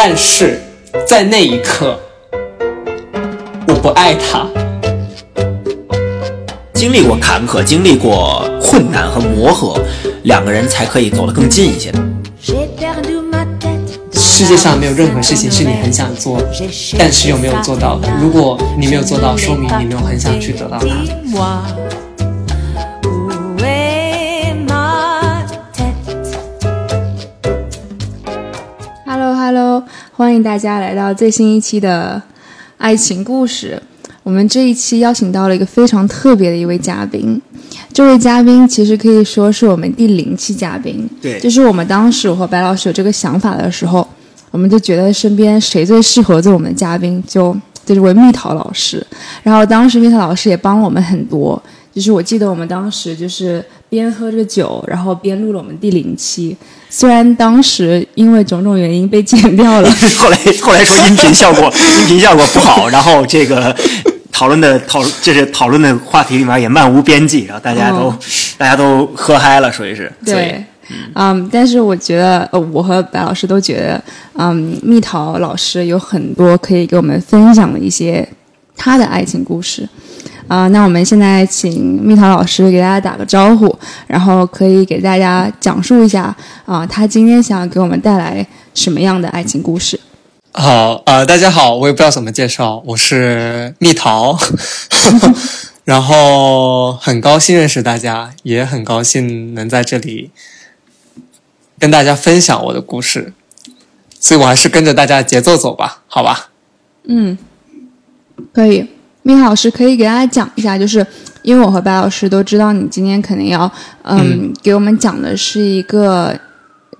但是在那一刻，我不爱他。经历过坎坷，经历过困难和磨合，两个人才可以走得更近一些。世界上没有任何事情是你很想做，但是又没有做到的。如果你没有做到，说明你没有很想去得到它。欢迎大家来到最新一期的爱情故事。我们这一期邀请到了一个非常特别的一位嘉宾，这位嘉宾其实可以说是我们第零期嘉宾。对，就是我们当时我和白老师有这个想法的时候，我们就觉得身边谁最适合做我们的嘉宾，就就这位蜜桃老师。然后当时蜜桃老师也帮我们很多。就是我记得我们当时就是边喝着酒，然后边录了我们第零期。虽然当时因为种种原因被剪掉了，后来后来说音频效果 音频效果不好，然后这个讨论的讨就是讨论的话题里面也漫无边际，然后大家都大家都喝嗨了，属于是。对，嗯，但是我觉得呃，我和白老师都觉得，嗯，蜜桃老师有很多可以给我们分享的一些他的爱情故事。啊，那我们现在请蜜桃老师给大家打个招呼，然后可以给大家讲述一下啊，他今天想给我们带来什么样的爱情故事？好，呃，大家好，我也不知道怎么介绍，我是蜜桃，然后很高兴认识大家，也很高兴能在这里跟大家分享我的故事，所以我还是跟着大家节奏走吧，好吧？嗯，可以。蜜桃老师可以给大家讲一下，就是因为我和白老师都知道你今天肯定要，嗯，给我们讲的是一个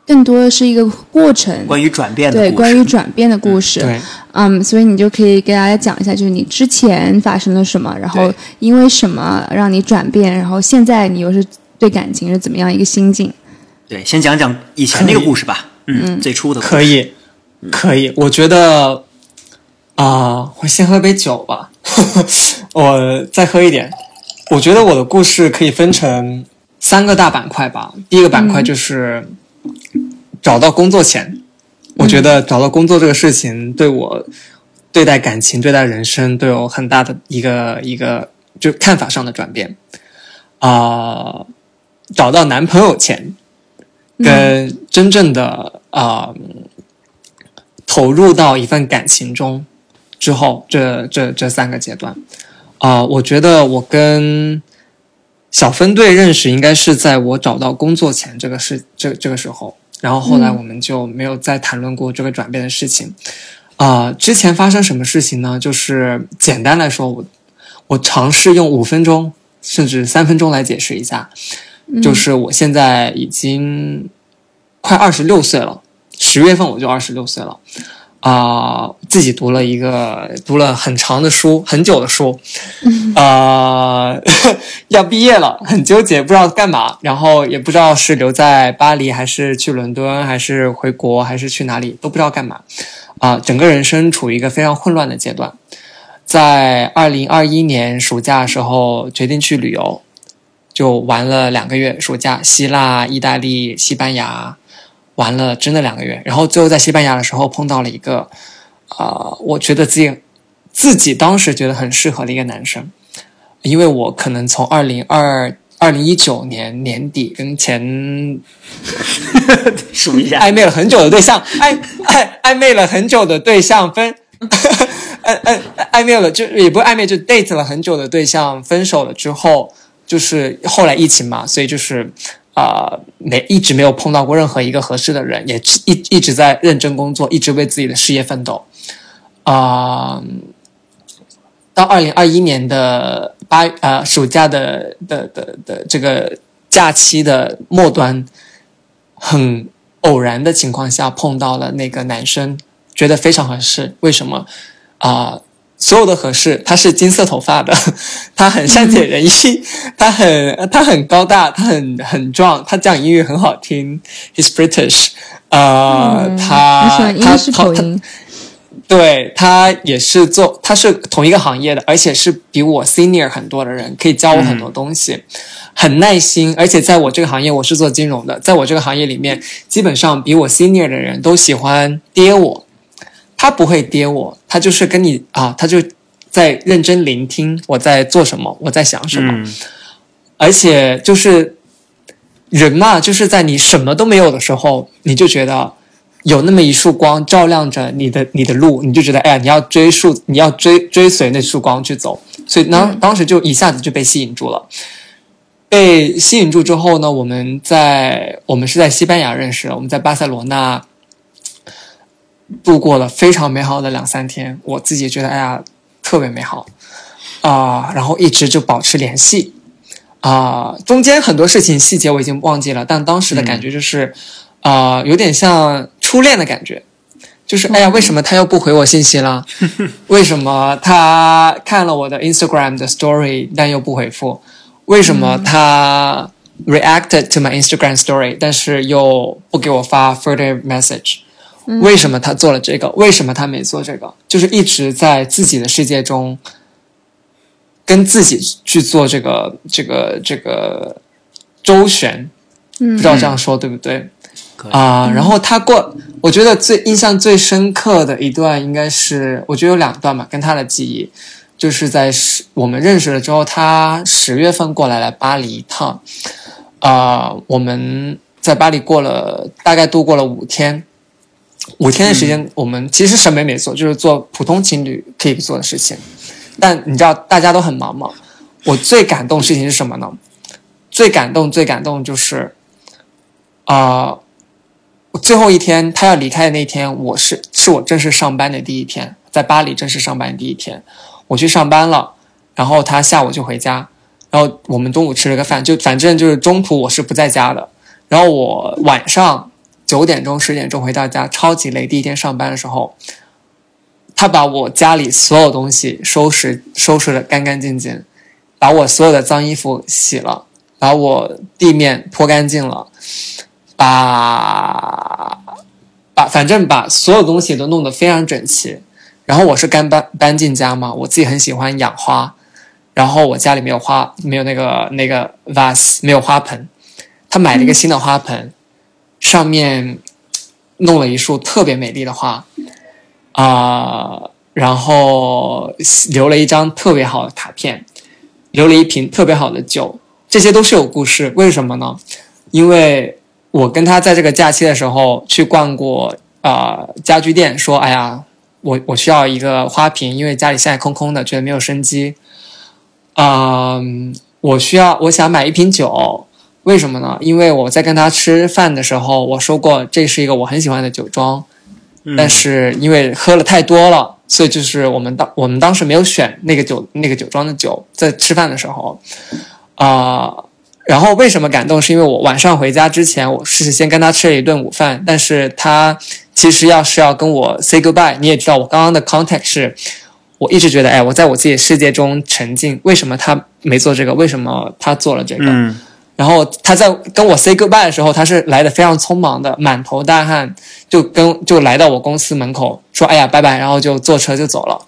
更多的是一个过程，关于转变的对，关于转变的故事，对，嗯，所以你就可以给大家讲一下，就是你之前发生了什么，然后因为什么让你转变，然后现在你又是对感情是怎么样一个心境？对，先讲讲以前那个故事吧，嗯，最初的可以，可以，我觉得。啊，我先喝杯酒吧，我再喝一点。我觉得我的故事可以分成三个大板块吧。第一个板块就是找到工作前，我觉得找到工作这个事情对我对待感情、对待人生都有很大的一个一个就看法上的转变。啊，找到男朋友前，跟真正的啊投入到一份感情中。之后，这这这三个阶段，啊，我觉得我跟小分队认识应该是在我找到工作前这个事这这个时候，然后后来我们就没有再谈论过这个转变的事情。啊，之前发生什么事情呢？就是简单来说，我我尝试用五分钟甚至三分钟来解释一下，就是我现在已经快二十六岁了，十月份我就二十六岁了。啊，自己读了一个读了很长的书，很久的书，啊，要毕业了，很纠结，不知道干嘛，然后也不知道是留在巴黎，还是去伦敦，还是回国，还是去哪里，都不知道干嘛，啊，整个人生处于一个非常混乱的阶段。在二零二一年暑假的时候，决定去旅游，就玩了两个月暑假，希腊、意大利、西班牙。玩了真的两个月，然后最后在西班牙的时候碰到了一个，啊，我觉得自己自己当时觉得很适合的一个男生，因为我可能从二零二二零一九年年底跟前 数一下暧昧了很久的对象暧暧暧昧了很久的对象分，暧暧暧昧了就也不暧昧就 date 了很久的对象分手了之后，就是后来疫情嘛，所以就是。啊，没一直没有碰到过任何一个合适的人，也一一直在认真工作，一直为自己的事业奋斗。啊，到二零二一年的八呃暑假的的的的这个假期的末端，很偶然的情况下碰到了那个男生，觉得非常合适。为什么啊？所有的合适，他是金色头发的，他很善解人意，他很他很高大，他很很壮，他讲英语很好听，He's British，呃，他他他他，对他也是做，他是同一个行业的，而且是比我 senior 很多的人，可以教我很多东西，很耐心，而且在我这个行业，我是做金融的，在我这个行业里面，基本上比我 senior 的人都喜欢跌我。他不会跌我，他就是跟你啊，他就在认真聆听我在做什么，我在想什么，嗯。而且就是人嘛，就是在你什么都没有的时候，你就觉得有那么一束光照亮着你的你的路，你就觉得哎呀，你要追溯，你要追追随那束光去走，所以当当时就一下子就被吸引住了。被吸引住之后呢，我们在我们是在西班牙认识的，我们在巴塞罗那度过了非常美好的两三天，我自己觉得哎呀特别美好啊、然后一直就保持联系啊、中间很多事情细节我已经忘记了，但当时的感觉就是啊、有点像初恋的感觉。就是哎呀，为什么他又不回我信息了？为什么他看了我的 Instagram 的 Story 但又不回复？为什么他 reacted to my Instagram Story 但是又不给我发 further message？为什么他做了这个？为什么他没做这个？就是一直在自己的世界中跟自己去做这个这个这个周旋，嗯。不知道这样说对不对？啊、然后他过，我觉得最印象最深刻的一段应该是，我觉得有两段吧，跟他的记忆，就是在十我们认识了之后，他十月份过来来巴黎一趟，啊、我们在巴黎过了大概度过了五天，五天的时间，我们其实什么也没做，就是做普通情侣可以做的事情，但你知道大家都很忙嘛，我最感动的事情是什么呢？最感动最感动就是，啊、最后一天他要离开的那天，我是是我正式上班的第一天，在巴黎正式上班的第一天，我去上班了，然后他下午就回家，然后我们中午吃了个饭，就反正就是中途我是不在家的，然后我晚上九点钟十点钟回到家，超级累，第一天上班的时候，他把我家里所有东西收拾收拾的干干净净，把我所有的脏衣服洗了，把我地面拖干净了。把把反正把所有东西都弄得非常整齐。然后我是刚搬搬进家嘛，我自己很喜欢养花，然后我家里没有花，没有那个那个 vase，没有花盆。他买了一个新的花盆，上面弄了一束特别美丽的花，啊、然后留了一张特别好的卡片，留了一瓶特别好的酒，这些都是有故事。为什么呢？因为我跟他在这个假期的时候去逛过啊、呃家居店，说哎呀，我我需要一个花瓶，因为家里现在空空的，觉得没有生机。嗯、我需要我想买一瓶酒，为什么呢？因为我在跟他吃饭的时候，我说过这是一个我很喜欢的酒庄，但是因为喝了太多了，所以就是我们当我们当时没有选那个酒那个酒庄的酒，在吃饭的时候，啊、然后为什么感动？是因为我晚上回家之前，我是先跟他吃了一顿午饭，但是他其实要是要跟我 say goodbye，你也知道我刚刚的 context 是，我一直觉得，哎，我在我自己的世界中沉浸，为什么他没做这个？为什么他做了这个？嗯然后他在跟我 say goodbye 的时候，他是来的非常匆忙的，满头大汗，就跟就来到我公司门口说：“哎呀，拜拜。”然后就坐车就走了。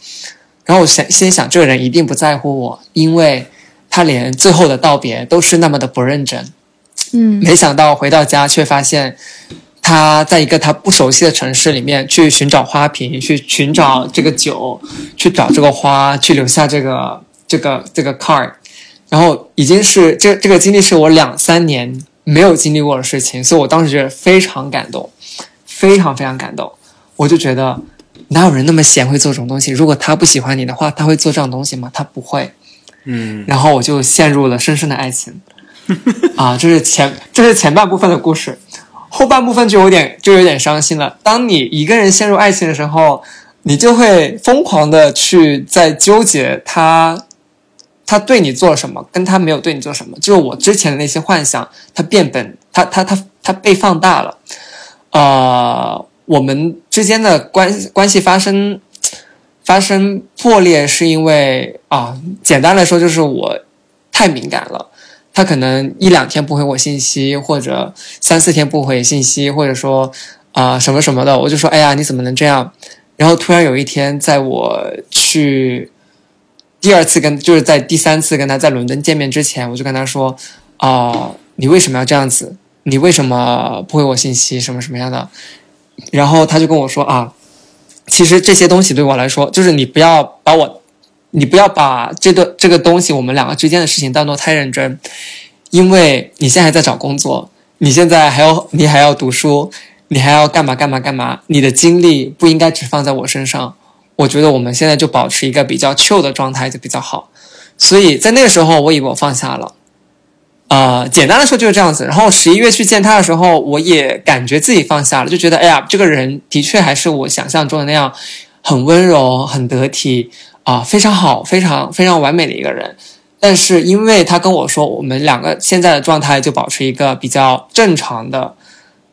然后我想心想，这个人一定不在乎我，因为他连最后的道别都是那么的不认真。嗯没想到回到家却发现，他在一个他不熟悉的城市里面去寻找花瓶，去寻找这个酒，去找这个花，去留下这个这个这个 card，然后已经是这这个经历是我两三年没有经历过的事情，所以我当时觉得非常感动，非常非常感动。我就觉得哪有人那么闲会做这种东西？如果他不喜欢你的话，他会做这种东西吗？他不会。嗯然后我就陷入了深深的爱情。啊，这是前这是前半部分的故事，后半部分就有点就有点伤心了。当你一个人陷入爱情的时候，你就会疯狂的去在纠结他他对你做了什么，跟他没有对你做什么。就是我之前的那些幻想，它变本，它它它它被放大了。呃，我们之间的关关系发生发生破裂，是因为啊，简单来说就是我太敏感了。他可能一两天不回我信息，或者三四天不回信息，或者说啊、什么什么的，我就说哎呀你怎么能这样？然后突然有一天，在我去第二次跟就是在第三次跟他在伦敦见面之前，我就跟他说啊、你为什么要这样子？你为什么不回我信息？什么什么样的？然后他就跟我说啊，其实这些东西对我来说，就是你不要把我，你不要把这个这个东西我们两个之间的事情当做太认真，因为你现在还在找工作，你现在还要你还要读书，你还要干嘛干嘛干嘛，你的精力不应该只放在我身上。我觉得我们现在就保持一个比较 chill 的状态就比较好。所以在那个时候，我以为我放下了。呃，简单的说就是这样子。然后十一月去见他的时候，我也感觉自己放下了，就觉得哎呀，这个人的确还是我想象中的那样，很温柔、很得体啊、非常好、非常非常完美的一个人。但是因为他跟我说，我们两个现在的状态就保持一个比较正常的、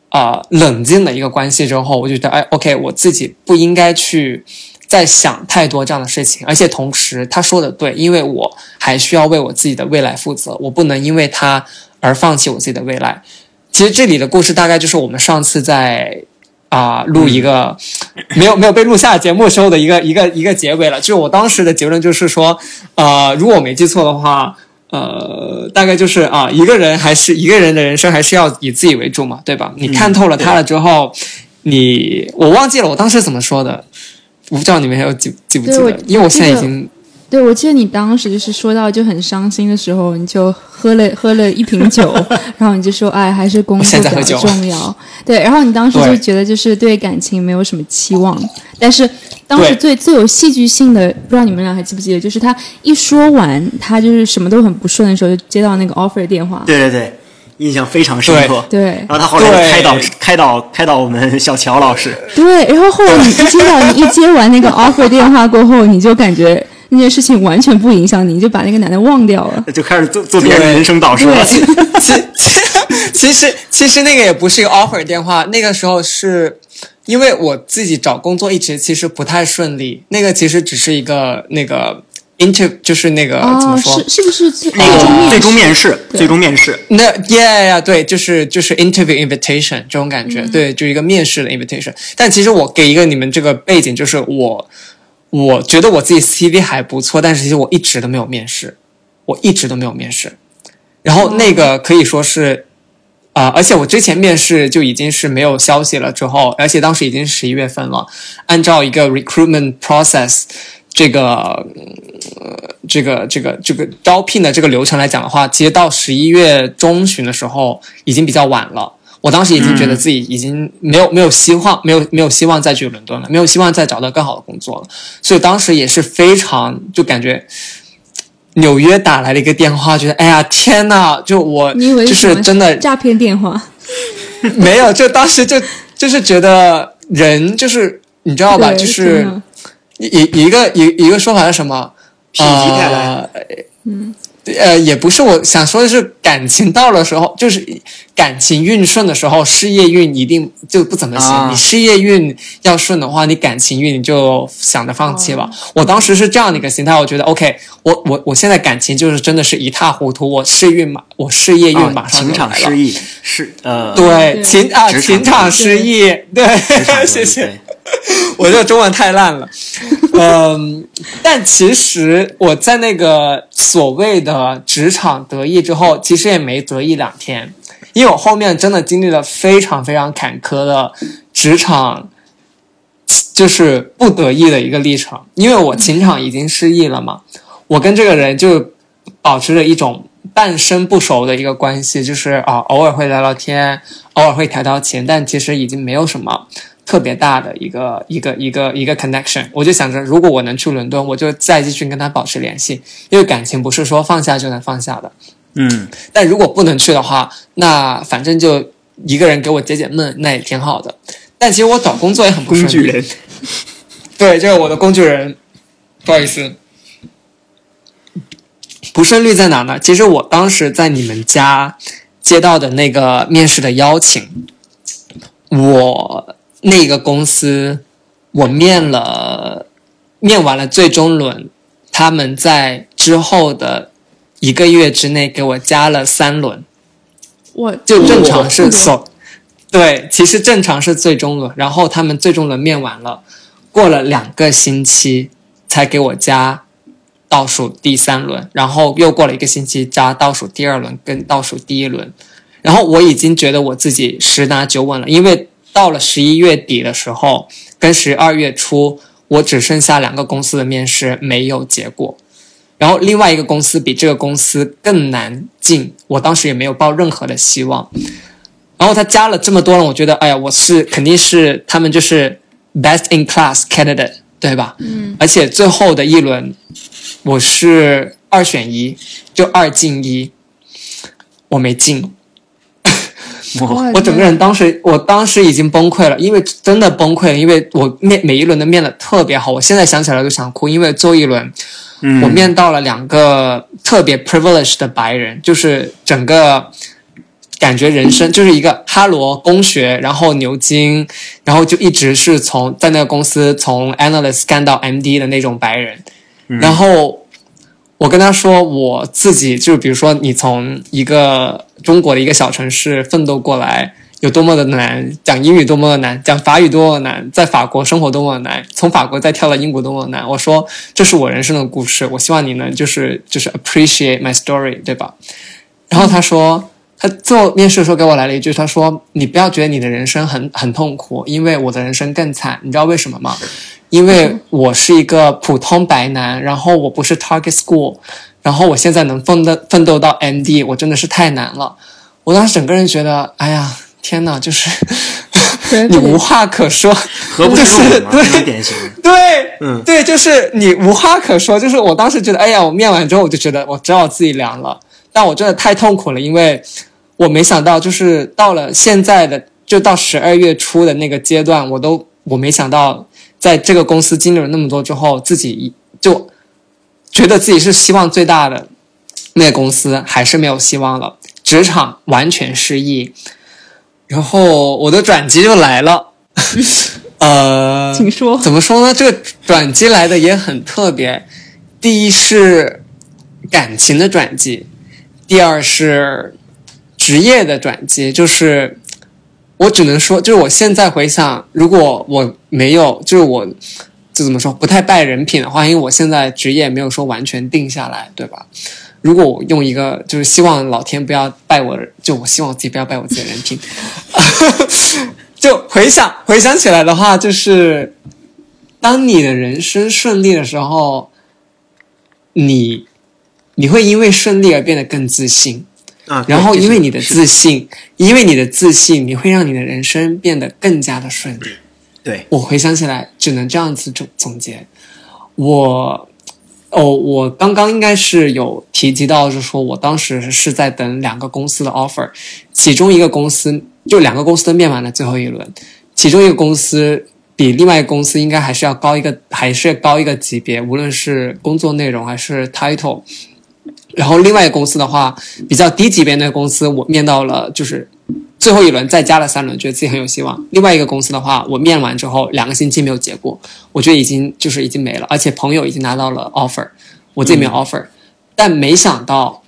啊冷静的一个关系之后，我就觉得哎，OK，我自己不应该去。在想太多这样的事情，而且同时他说的对，因为我还需要为我自己的未来负责，我不能因为他而放弃我自己的未来。其实这里的故事大概就是我们上次在啊、录一个没有没有被录下节目时候的一个一个一个结尾了。就是我当时的结论就是说，呃，如果我没记错的话，呃，大概就是啊、一个人还是一个人的人生还是要以自己为主嘛，对吧？你看透了他了之后，你我忘记了我当时怎么说的。我不知道你们还有记记不记得，因为我现在已经对，我记得你当时就是说到就很伤心的时候，你就喝了 喝了一瓶酒，然后你就说，哎，还是工作比较重要。对，然后你当时就觉得就是对感情没有什么期望，但是当时最最有戏剧性的，不知道你们俩还记不记得，就是他一说完，他就是什么都很不顺的时候，就接到那个 offer 电话。对对对，印象非常深刻。对然后他后来就开导开导开导我们 小乔老师，对，然后后来你一接到你一接完那个 offer 电话过后，你就感觉那件事情完全不影响你，你就把那个男的忘掉了。就开始做做别人人生导师了。其其其实其实那个也不是一个 offer 电话，那个时候是因为我自己找工作一直其实不太顺利，那个其实只是一个那个 inter 就是那个、怎么哦，说是？是不是最那个最终面面试，最终面试，那 yeah yeah 对，就是就是 interview invitation 这种感觉，对，就一个面试的 invitation。但其实我给一个你们这个背景，就是我我觉得我自己 CV 还不错，但是其实我一直都没有面试，我一直都没有面试。然后那个可以说是啊、而且我之前面试就已经是没有消息了，之后，而且当时已经十一月份了，按照一个 recruitment process 这个呃这个这个这个招聘的这个流程来讲的话，其实到十一月中旬的时候已经比较晚了。我当时已经觉得自己已经没有没有希望，没有没有希望再去伦敦了，没有希望再找到更好的工作了。所以当时也是非常就感觉纽约打来了一个电话，觉得哎呀天呐，就我你以为就是真的诈骗电话？没有，就当时就就是觉得人就是你知道吧，就是一一个一一个说法是什么？否极泰来呃，嗯，呃，也不是我想说的是感情到了时候，就是感情运顺的时候，事业运一定就不怎么行。啊你事业运要顺的话，你感情运你就想着放弃吧。我当时是这样的一个心态，我觉得 OK，我我我现在感情就是真的是一塌糊涂，我事运马我事业运啊马上情。场失意是呃，对对情啊情场失意，对 谢谢。我这个中文太烂了，嗯，但其实我在那个所谓的职场得意之后，其实也没得意两天，因为我后面真的经历了非常非常坎坷的职场，就是不得意的一个历程，因为我情场已经失意了嘛，我跟这个人就保持着一种半生不熟的一个关系，就是啊，偶尔会聊聊天，偶尔会调调情，但其实已经没有什么特别大的一个一个一个一个 connection。我就想着，如果我能去伦敦，我就再继续跟他保持联系，因为感情不是说放下就能放下的。嗯，但如果不能去的话，那反正就一个人给我解解闷，那也挺好的。但其实我找工作也很不顺利。工具人，对，就是我的工具人，不好意思，不顺利在哪呢？其实我当时在你们家接到的那个面试的邀请，我那个公司我面了，面完了最终轮，他们在之后的一个月之内给我加了三轮。我就正常是我所，对，其实正常是最终轮，然后他们最终轮面完了，过了两个星期才给我加倒数第三轮，然后又过了一个星期加倒数第二轮跟倒数第一轮，然后我已经觉得我自己十拿九稳了，因为到了十一月底的时候，跟十二月初，我只剩下两个公司的面试没有结果，然后另外一个公司比这个公司更难进，我当时也没有抱任何的希望。然后他加了这么多人，我觉得，哎呀，我是肯定是他们就是 best in class candidate，对吧？嗯。而且最后的一轮，我是二选一，就二进一，我没进。我我整个人当时，我当时已经崩溃了，因为真的崩溃了，因为我面每一轮都面的特别好，我现在想起来都想哭，因为最后一轮，我面到了两个特别 privileged 的白人，就是整个。感觉人生就是一个哈罗工学，然后牛津，然后就一直是从在那个公司从 analyst 干到 MD 的那种白人。然后我跟他说，我自己就比如说，你从一个中国的一个小城市奋斗过来，有多么的难，讲英语多么的难，讲法语多么难，在法国生活多么的难，从法国再跳到英国多么的难。我说这是我人生的故事，我希望你能就是就是 appreciate my story，对吧？然后他说。他做面试的时候给我来了一句，他说：“你不要觉得你的人生很很痛苦，因为我的人生更惨。你知道为什么吗？因为我是一个普通白男，然后我不是 target school，然后我现在能奋斗奋斗到 MD，我真的是太难了。我当时整个人觉得，哎呀，天呐，就是 你无话可说，何不是对典型？对，嗯，对，就是你无话可说。就是我当时觉得，哎呀，我面完之后我就觉得我知道自己凉了，但我真的太痛苦了，因为。我没想到，就是到了现在的，就到十二月初的那个阶段，我都我没想到，在这个公司经历了那么多之后，自己就觉得自己是希望最大的那个公司，还是没有希望了，职场完全失意。然后我的转机就来了，呃，请说，怎么说呢？这个转机来的也很特别，第一是感情的转机，第二是。职业的转机就是，我只能说，就是我现在回想，如果我没有，就是我，就怎么说，不太败人品的话，因为我现在职业没有说完全定下来，对吧？如果我用一个，就是希望老天不要败我，就我希望自己不要败我自己的人品。就回想回想起来的话，就是当你的人生顺利的时候，你你会因为顺利而变得更自信。啊，然后因为你的自信，因为你的自信，你会让你的人生变得更加的顺利。对我回想起来，只能这样子总总结。我，哦，我刚刚应该是有提及到，就是说我当时是在等两个公司的 offer，其中一个公司就两个公司都面完了最后一轮，其中一个公司比另外一个公司应该还是要高一个，还是高一个级别，无论是工作内容还是 title。然后另外一个公司的话，比较低级别的公司，我面到了就是最后一轮，再加了三轮，觉得自己很有希望。另外一个公司的话，我面完之后两个星期没有结果，我觉得已经就是已经没了，而且朋友已经拿到了 offer，我自己没有 offer。但没想到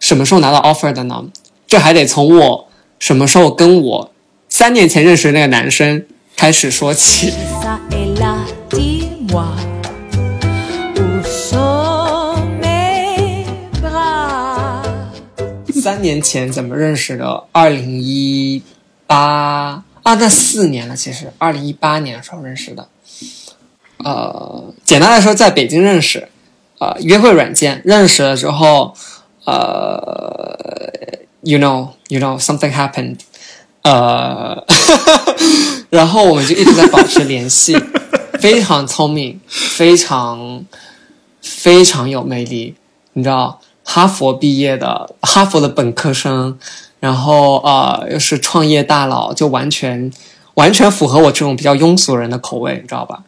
什么时候拿到 offer 的呢？这还得从我什么时候跟我三年前认识的那个男生开始说起。三年前怎么认识的？二零一八啊，那四年了。其实二零一八年的时候认识的。呃，简单来说，在北京认识，呃，约会软件认识了之后，呃，you know，you know，something happened，呃，然后我们就一直在保持联系，非常聪明，非常非常有魅力，你知道。哈佛毕业的，哈佛的本科生，然后呃又是创业大佬，就完全完全符合我这种比较庸俗人的口味，你知道吧？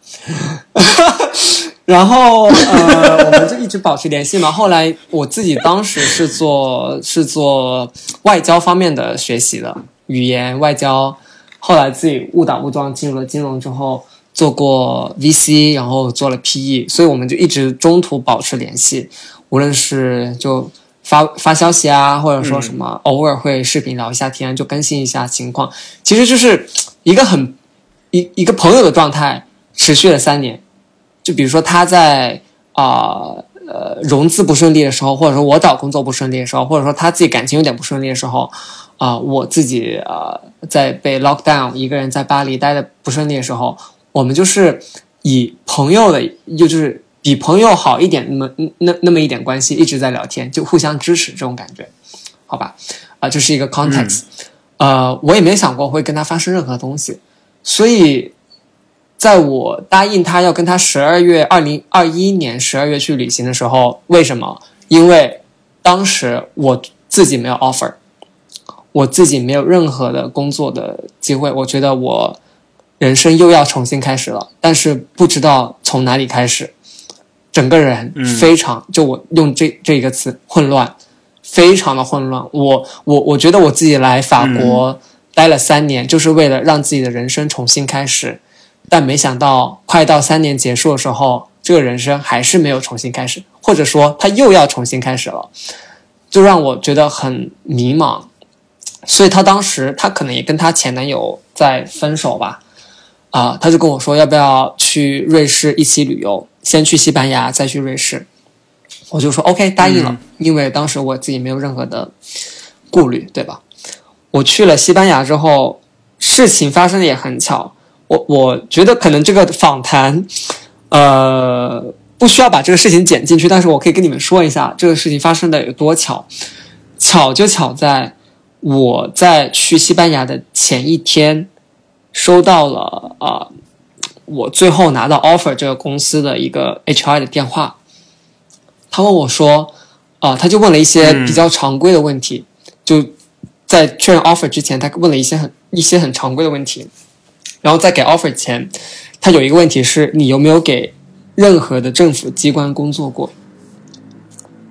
然后呃我们就一直保持联系嘛。后来我自己当时是做是做外交方面的学习的，语言外交。后来自己误打误撞进入了金融之后，做过 VC，然后做了 PE，所以我们就一直中途保持联系。无论是就发发消息啊，或者说什么，偶尔会视频聊一下天，就更新一下情况，其实就是一个很一一个朋友的状态，持续了三年。就比如说他在啊呃融资不顺利的时候，或者说我找工作不顺利的时候，或者说他自己感情有点不顺利的时候，啊、我自己呃在被 lock down，一个人在巴黎待的不顺利的时候，我们就是以朋友的，就就是比朋友好一点那么那那么一点关系，一直在聊天，就互相支持这种感觉，好吧？啊、这是一个 context，、呃，我也没想过会跟他发生任何东西，所以在我答应他要跟他十二月二零二一年十二月去旅行的时候，为什么？因为当时我自己没有 offer，我自己没有任何的工作的机会，我觉得我人生又要重新开始了，但是不知道从哪里开始，整个人非常、就我用这这一个词混乱，非常的混乱。我我我觉得我自己来法国待了三年，就是为了让自己的人生重新开始，但没想到快到三年结束的时候，这个人生还是没有重新开始，或者说他又要重新开始了，就让我觉得很迷茫。所以她当时她可能也跟她前男友在分手吧，啊、她就跟我说要不要去瑞士一起旅游，先去西班牙，再去瑞士。我就说 OK 答应了，因为当时我自己没有任何的顾虑，对吧？我去了西班牙之后，事情发生的也很巧。我我觉得可能这个访谈，呃，不需要把这个事情剪进去，但是我可以跟你们说一下这个事情发生的有多巧。巧就巧在我在去西班牙的前一天，收到了啊、呃我最后拿到 offer 这个公司的一个 HR 的电话，他问我说，啊、他就问了一些比较常规的问题，就在确认 offer 之前，他问了一些很一些很常规的问题，然后在给 offer 前，他有一个问题是你有没有给任何的政府机关工作过？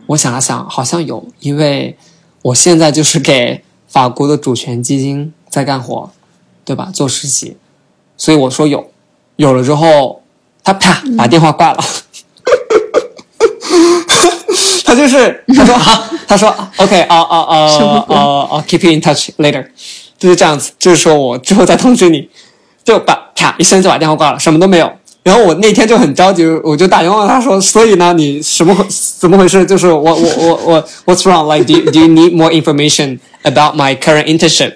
我想了想，好像有，因为我现在就是给法国的主权基金在干活，对吧？做实习，所以我说有，有了之后，他啪把电话挂了。他就是他说好，他说 OK 啊啊啊啊鬼啊 keep you in touch later，就是这样子，就是说我之后再通知你，就把啪一声就把电话挂了，什么都没有。然后我那天就很着急，我就打电话问他说：“所以呢，你什么怎么回事？就是我我我我 What's wrong? Like do do you need more information about my current internship？”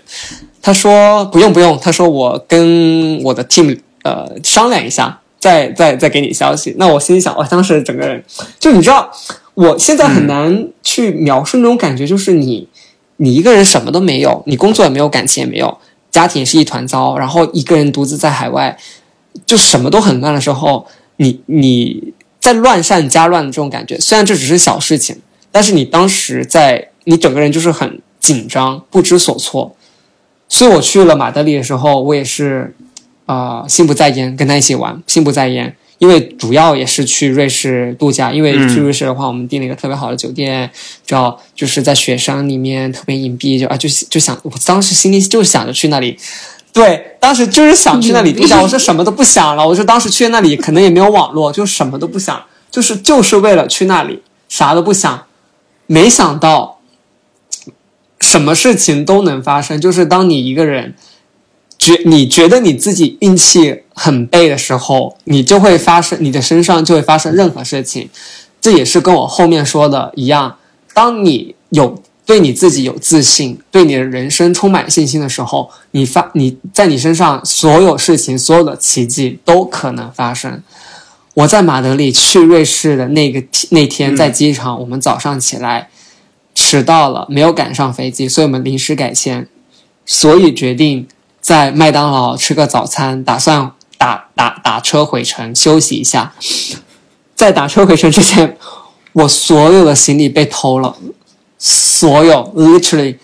他说：“不用不用。”他说：“我跟我的 team 呃商量一下，再再再给你消息。”那我心里想，我当时整个人就你知道，我现在很难去描述那种感觉，就是你你一个人什么都没有，你工作也没有，感情也没有，家庭也是一团糟，然后一个人独自在海外。就什么都很乱的时候，你你在乱上加乱的这种感觉，虽然这只是小事情，但是你当时在你整个人就是很紧张，不知所措。所以我去了马德里的时候，我也是啊、呃心不在焉，跟他一起玩，心不在焉。因为主要也是去瑞士度假，因为去瑞士的话，我们订了一个特别好的酒店，知道就是在雪山里面特别隐蔽，就啊就就想，我当时心里就是想着去那里，对，当时就是想去那里度假，我说什么都不想了，我说当时去那里可能也没有网络，就什么都不想，就是就是为了去那里，啥都不想。没想到，什么事情都能发生，就是当你一个人觉你觉得你自己运气很背的时候，你就会发生你的身上就会发生任何事情。这也是跟我后面说的一样，当你有对你自己有自信，对你的人生充满信心的时候，你发你在你身上所有事情、所有的奇迹都可能发生。我在马德里去瑞士的那个那天，在机场，我们早上起来迟到了，没有赶上飞机，所以我们临时改签，所以决定在麦当劳吃个早餐，打算打打打车回城休息一下。在打车回城之前，我所有的行李被偷了，所有 literally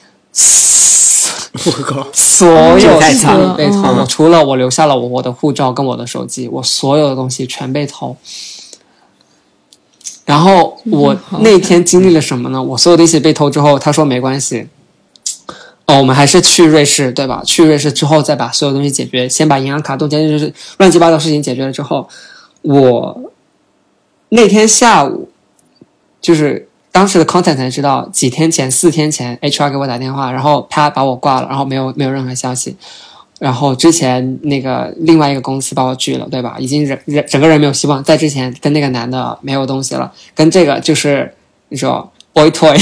我靠，所有行李被偷嗯了，除了我留下了我我的护照跟我的手机，我所有的东西全被偷。然后我那天经历了什么呢？我所有的东西被偷之后，他说没关系，哦，我们还是去瑞士，对吧？去瑞士之后再把所有东西解决，先把银行卡冻结，就是乱七八糟事情解决了之后，我那天下午就是当时的 content 才知道，几天前、四天前，HR 给我打电话，然后他把我挂了，然后没有没有任何消息。然后之前那个另外一个公司把我拒了，对吧？已经人人整个人没有希望。在之前跟那个男的没有东西了，跟这个就是你说 boy toy，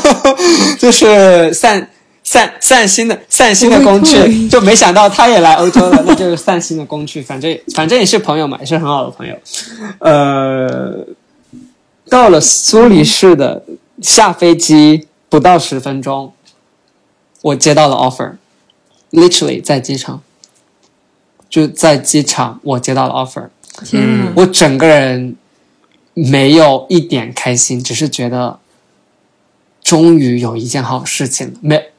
就是散散散心的散心的工具，就没想到他也来欧洲了，那就是散心的工具。反正反正也是朋友嘛，也是很好的朋友。呃，到了苏黎世的下飞机不到十分钟，我接到了 offer，literally 在机场，就在机场我接到了 offer，天哪！我整个人没有一点开心，只是觉得终于有一件好事情了，没，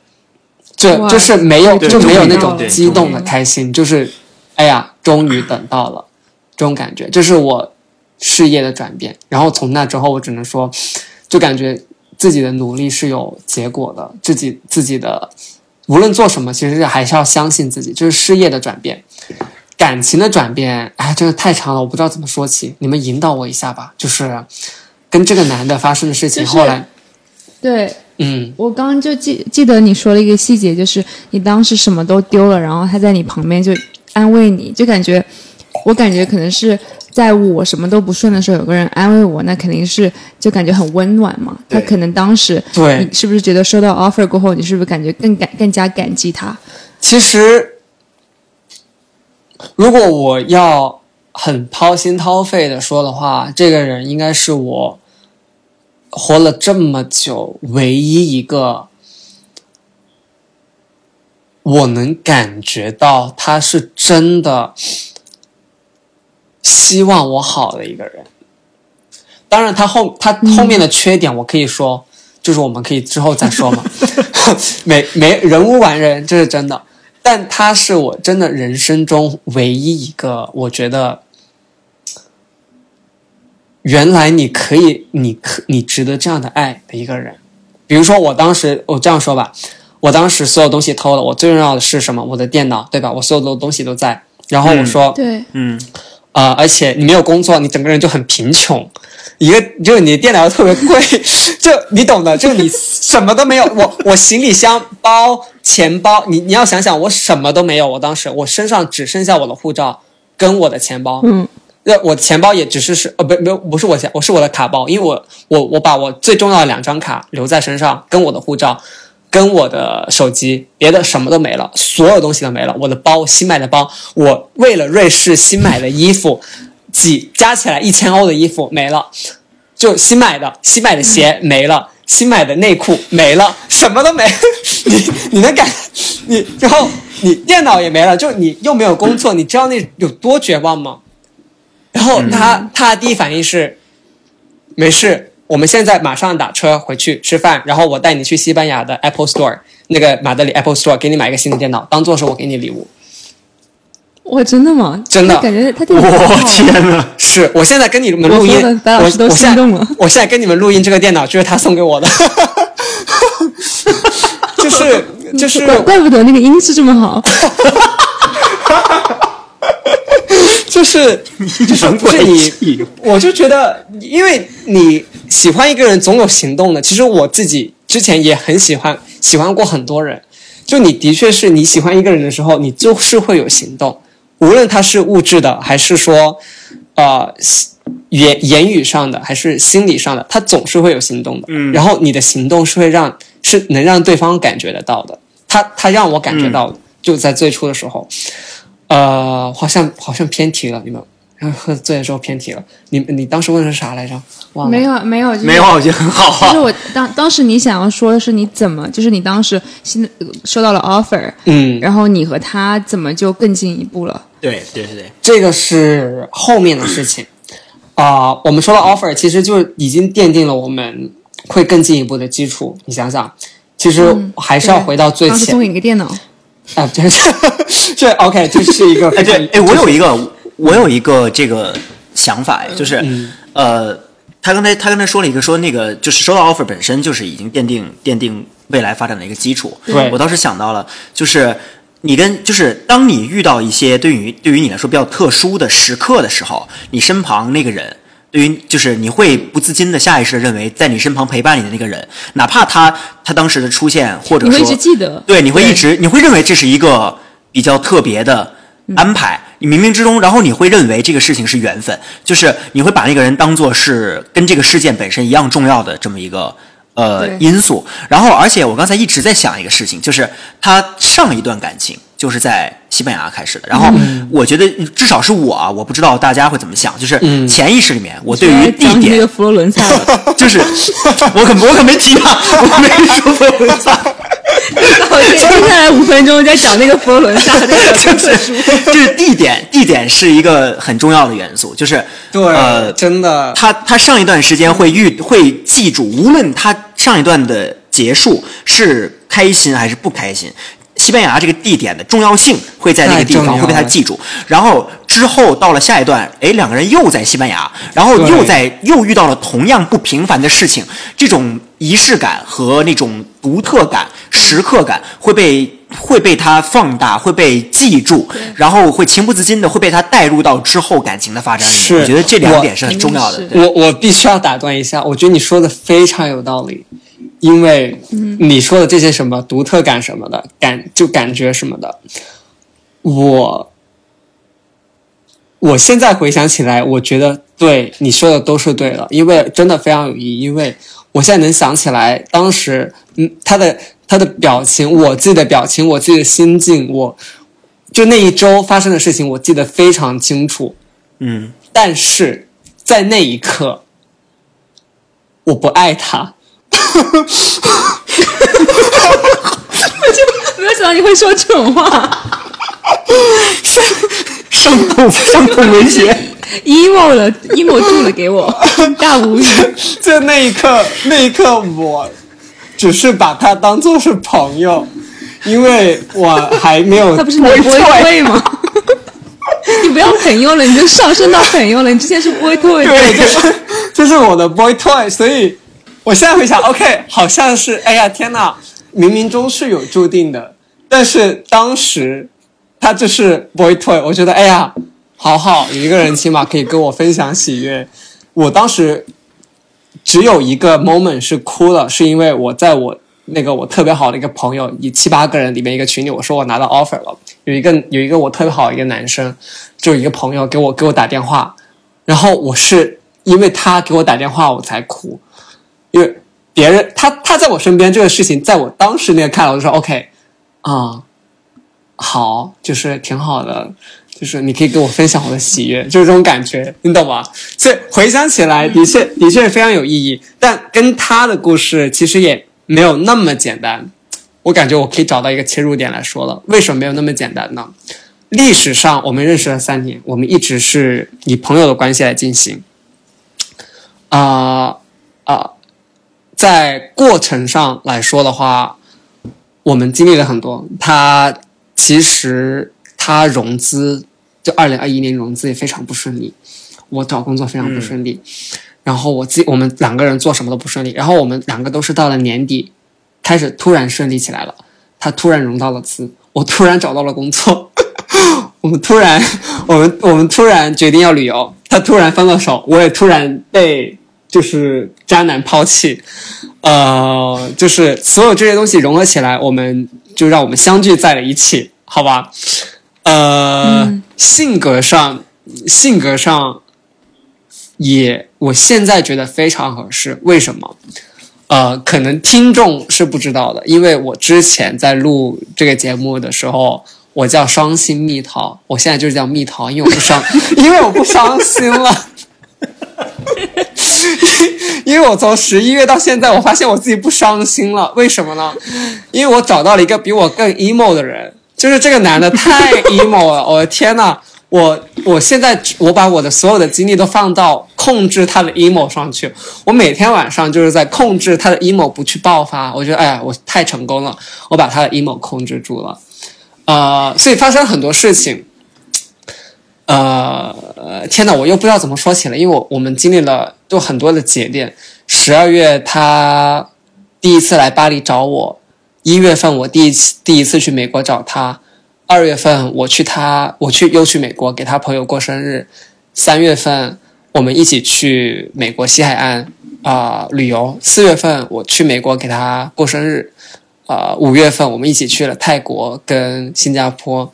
这哇就是没有就没有那种激动的开心，就是哎呀，终于等到了这种感觉，这是我事业的转变。然后从那之后，我只能说，就感觉自己的努力是有结果的，自己自己的无论做什么，其实还是要相信自己，就是事业的转变。感情的转变，哎，真的太长了，我不知道怎么说起。你们引导我一下吧，就是跟这个男的发生的事情，就是后来，对嗯，我刚刚就记记得你说了一个细节，就是你当时什么都丢了，然后他在你旁边就安慰你，就感觉我感觉可能是在我什么都不顺的时候，有个人安慰我，那肯定是就感觉很温暖嘛。他可能当时对你是不是觉得收到 offer 过后，你是不是感觉更感更加感激他？其实，如果我要很掏心掏肺的说的话，这个人应该是我活了这么久唯一一个我能感觉到他是真的希望我好的一个人。当然，他后他后面的缺点，我可以说，就是我们可以之后再说嘛。没没人无完人，这是真的。但他是我真的人生中唯一一个，我觉得，原来你可以，你可你值得这样的爱的一个人。比如说，我当时我这样说吧，我当时所有东西偷了，我最重要的是什么？我的电脑，对吧？我所有的东西都在。然后我说，对，嗯，啊、而且你没有工作，你整个人就很贫穷，一个就是你的电脑又特别贵，就你懂的，就你什么都没有。我我行李箱、包、钱包，你你要想想，我什么都没有。我当时我身上只剩下我的护照跟我的钱包，嗯，那我钱包也只是是呃不没有不是我钱，我是我的卡包，因为我我我把我最重要的两张卡留在身上，跟我的护照。跟我的手机，别的什么都没了，所有东西都没了。我的包，新买的包，我为了瑞士新买的衣服，几加起来一千欧的衣服没了，就新买的新买的鞋没了，新买的内裤没了，什么都没。你你能感你然后你电脑也没了，就你又没有工作，你知道那有多绝望吗？然后他、他的第一反应是，没事，我们现在马上打车回去吃饭，然后我带你去西班牙的 Apple Store 那个马德里 Apple Store 给你买一个新的电脑，当做是我给你礼物。哇，真的吗？真的感觉他我啊天哪！是我现在跟你们录音我说的，白老师都我我现在心动了我现在跟你们录音这个电脑就是他送给我的，就是就是怪怪不得那个音质这么好。就是 就是不是你，我就觉得，因为你喜欢一个人总有行动的。其实我自己之前也很喜欢，喜欢过很多人。就你的确是你喜欢一个人的时候，你就是会有行动，无论他是物质的，还是说，呃，言言语上的，还是心理上的，他总是会有行动的。嗯然后你的行动是会让是能让对方感觉得到的。他他让我感觉到的，就在最初的时候。呃，好像好像偏题了，你们。然后喝醉的时候偏题了。你你当时问的是啥来着？忘了。没有没有就是没有，我觉得很好啊。就是我当当时你想要说的是你怎么，就是你当时新呃收到了 offer，嗯，然后你和他怎么就更进一步了？对对对对，这个是后面的事情。啊、我们说到 offer，其实就已经奠定了我们会更进一步的基础。你想想，其实还是要回到最前当时送给你个电脑，啊，这是这 OK，这是一个哎对，哎，我有一个我有一个这个想法，就是、嗯呃，他刚才他刚才说了一个说那个就是收到 offer 本身就是已经奠定奠定未来发展的一个基础。对我倒是想到了，就是你跟就是当你遇到一些对于对于你来说比较特殊的时刻的时候，你身旁那个人。对于，就是你会不自禁的下意识的认为，在你身旁陪伴你的那个人，哪怕他他当时的出现，或者说你会一直记得。对，你会一直你会认为这是一个比较特别的安排，你冥冥之中，然后你会认为这个事情是缘分，就是你会把那个人当做是跟这个事件本身一样重要的这么一个呃因素。然后，而且我刚才一直在想一个事情，就是他上一段感情就是在西班牙开始的。然后，我觉得至少是我啊，我不知道大家会怎么想，就是潜意识里面，我对于地点佛罗伦萨了，就是我可我可没提他，我没说佛罗伦萨。接下来五分钟在讲那个佛罗伦萨的那个 特殊。就是地点，地点是一个很重要的元素，就是对，呃，真的，他他上一段时间会遇会记住，无论他上一段的结束是开心还是不开心，西班牙这个地点的重要性会在那个地方会被他记住。然后之后到了下一段，哎，两个人又在西班牙，然后又在又遇到了同样不平凡的事情，这种仪式感和那种独特感、时刻感会被。会被他放大，会被记住，然后会情不自禁的会被他带入到之后感情的发展里面。是我觉得这两点是很重要的。我我必须要打断一下，我觉得你说的非常有道理，因为你说的这些什么独特感什么的感就感觉什么的，我我现在回想起来，我觉得对你说的都是对的，因为真的非常有意义。因为我现在能想起来，当时嗯，他的他的表情，我自己的表情，我自己的心境，我就那一周发生的事情，我记得非常清楚。嗯，但是在那一刻，我不爱他。没有想到你会说这种话伤痛伤痛文学。，emo 了，emo 住了给我，大无语。在那一刻，那一刻我只是把他当做是朋友，因为我还没有。他不是你的 boy toy 吗？你不要朋友了，你就上升到朋友了。你之前是 boy toy，对，就是就是我的 boy toy，所以我现在回想，OK，好像是，哎呀，天哪，冥冥中是有注定的。但是当时他就是 boy toy，我觉得，哎呀，好好，有一个人起码可以跟我分享喜悦。我当时只有一个 moment 是哭了，是因为我在我那个我特别好的一个朋友，以七八个人里面一个群里，我说我拿到 offer 了，有一个有一个我特别好的一个男生，就一个朋友给我给我打电话，然后我是因为他给我打电话我才哭，因为别人他他在我身边这个事情，在我当时那个看来，我就说 OK 啊、好，就是挺好的，就是你可以跟我分享我的喜悦，就是这种感觉，你懂吗？所以回想起来，的确的确非常有意义，但跟他的故事其实也没有那么简单。我感觉我可以找到一个切入点来说了，为什么没有那么简单呢？历史上我们认识了三年，我们一直是以朋友的关系来进行。啊啊、在过程上来说的话，我们经历了很多。他其实他融资，就二零二一年融资也非常不顺利，我找工作非常不顺利，然后我自我们两个人做什么都不顺利，然后我们两个都是到了年底开始突然顺利起来了。他突然融到了资，我突然找到了工作，我们突然，我们我们突然决定要旅游，他突然分了手，我也突然被就是渣男抛弃，呃，就是所有这些东西融合起来，我们就让我们相聚在了一起，好吧？呃，性格上，性格上也，我现在觉得非常合适，为什么？呃，可能听众是不知道的，因为我之前在录这个节目的时候，我叫伤心蜜桃，我现在就是叫蜜桃，因为我不伤，因为我不伤心了。因为我从十一月到现在，我发现我自己不伤心了，为什么呢？因为我找到了一个比我更 emo 的人，就是这个男的太 emo 了，我的天呐！我我现在我把我的所有的精力都放到控制他的 emo 上去，我每天晚上就是在控制他的 emo 不去爆发。我觉得哎呀，我太成功了，我把他的 emo 控制住了。呃，所以发生很多事情。呃，天呐，我又不知道怎么说起了，因为我我们经历了就很多的节点。十二月他第一次来巴黎找我，一月份我第一次第一次去美国找他，二月份我去他我去又去美国给他朋友过生日，三月份我们一起去美国西海岸啊、旅游，四月份我去美国给他过生日，啊、五月份我们一起去了泰国跟新加坡。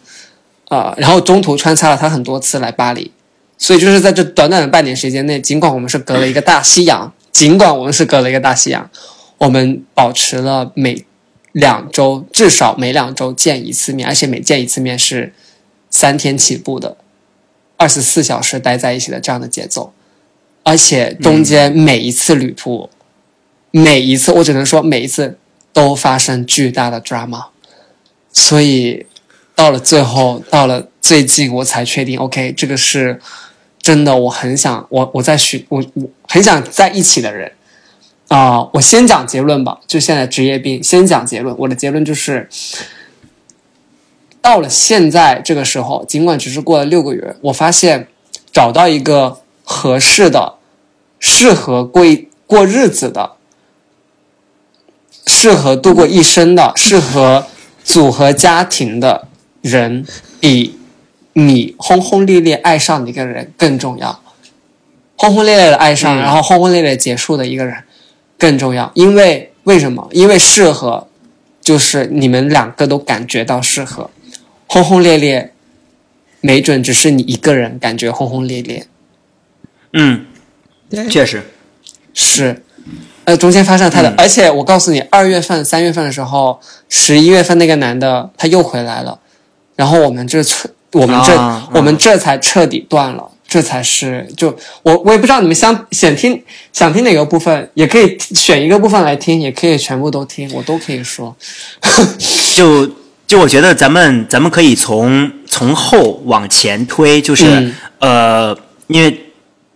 啊、然后中途穿插了他很多次来巴黎，所以就是在这短短的半年时间内，尽管我们是隔了一个大西洋，尽管我们是隔了一个大西洋，我们保持了每两周至少每两周见一次面，而且每见一次面是三天起步的，二十四小时待在一起的这样的节奏，而且中间每一次旅途，每一次我只能说每一次都发生巨大的 drama，所以到了最后，到了最近我才确定，OK，这个是真的，我很想我我在寻我我很想在一起的人。啊、我先讲结论吧，就现在职业病，先讲结论。我的结论就是，到了现在这个时候，尽管只是过了六个月，我发现找到一个合适的、适合过过日子的、适合度过一生的、适合组合家庭的人，比你轰轰烈烈爱上的一个人更重要。轰轰烈烈的爱上，嗯然后轰轰烈烈结束的一个人更重要。因为为什么？因为适合，就是你们两个都感觉到适合。轰轰烈烈，没准只是你一个人感觉轰轰烈烈，嗯，对确实，是，呃，中间发生了太多。嗯而且我告诉你，二月份、三月份的时候，十一月份那个男的他又回来了，然后我们这彻，我们这、啊我们这才彻底断了。这才是就我我也不知道你们想想听想听哪个部分，也可以选一个部分来听，也可以全部都听，我都可以说。就就我觉得咱们咱们可以从从后往前推，就是、嗯呃，因为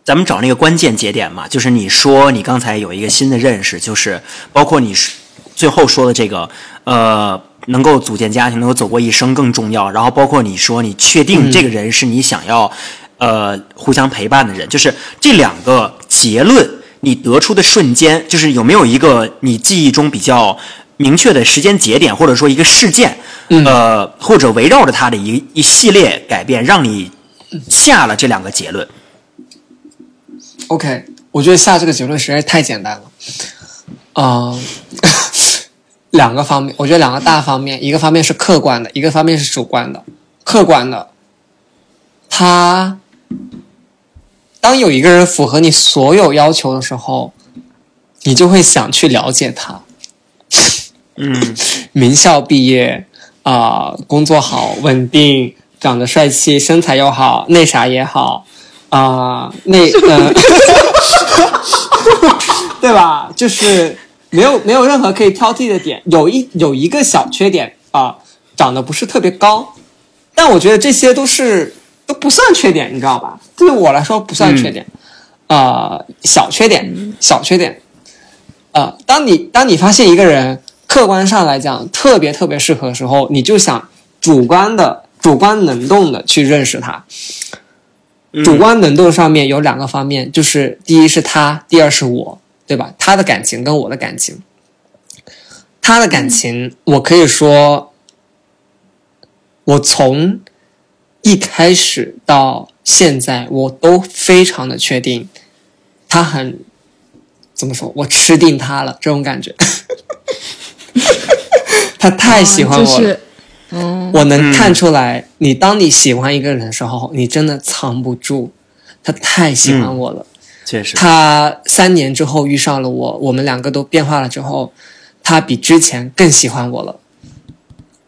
咱们找那个关键节点嘛，就是你说你刚才有一个新的认识，就是包括你是最后说的这个呃。能够组建家庭，能够走过一生更重要。然后包括你说你确定这个人是你想要、呃互相陪伴的人，就是这两个结论你得出的瞬间，就是有没有一个你记忆中比较明确的时间节点，或者说一个事件，嗯呃，或者围绕着它的一一系列改变，让你下了这两个结论。OK，我觉得下这个结论实在是太简单了。啊、两个方面，我觉得两个大方面，一个方面是客观的，一个方面是主观的。客观的，他当有一个人符合你所有要求的时候，你就会想去了解他。嗯 名校毕业啊、工作好，稳定，长得帅气，身材又好，那啥也好啊、那呃，对吧？就是没有没有任何可以挑剔的点，有一有一个小缺点啊、长得不是特别高，但我觉得这些都是都不算缺点，你知道吧？对我来说不算缺点，啊，小缺点，小缺点。呃，当你当你发现一个人客观上来讲特别特别适合的时候，你就想主观的、主观能动的去认识他。嗯主观能动上面有两个方面，就是第一是他，第二是我，对吧？他的感情跟我的感情，他的感情，我可以说，我从一开始到现在，我都非常的确定，他很怎么说，我吃定他了，这种感觉。他太喜欢我了，就是，嗯，我能看出来，你当你喜欢一个人的时候，你真的藏不住。他太喜欢我了。确实，他三年之后遇上了我，我们两个都变化了之后，他比之前更喜欢我了。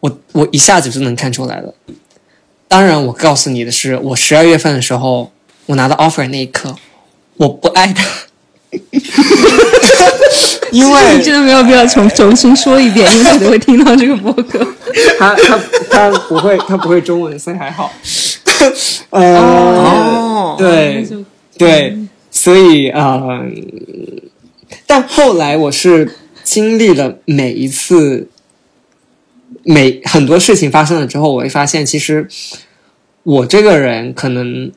我我一下子就能看出来了。当然，我告诉你的是，我十二月份的时候，我拿到 offer 那一刻，我不爱他，因为你真的没有必要重重新说一遍，因为他都会听到这个播客。他他他不会他不会中文，所以还好。呃，哦对对，所以啊、呃但后来我是经历了每一次每很多事情发生了之后，我会发现，其实我这个人可能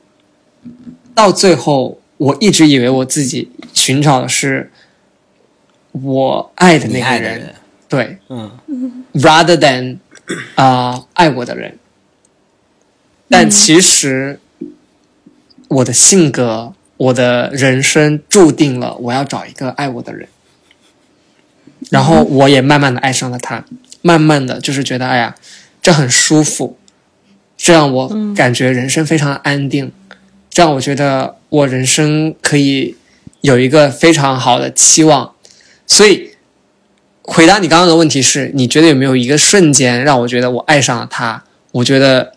到最后，我一直以为我自己寻找的是我爱的那个人，人，对，嗯。Rather than 啊、爱我的人。但其实我的性格、我的人生注定了我要找一个爱我的人，然后我也慢慢的爱上了他，慢慢的就是觉得哎呀，这很舒服，这让我感觉人生非常安定，这让我觉得我人生可以有一个非常好的期望，所以回答你刚刚的问题是，你觉得有没有一个瞬间让我觉得我爱上了他？我觉得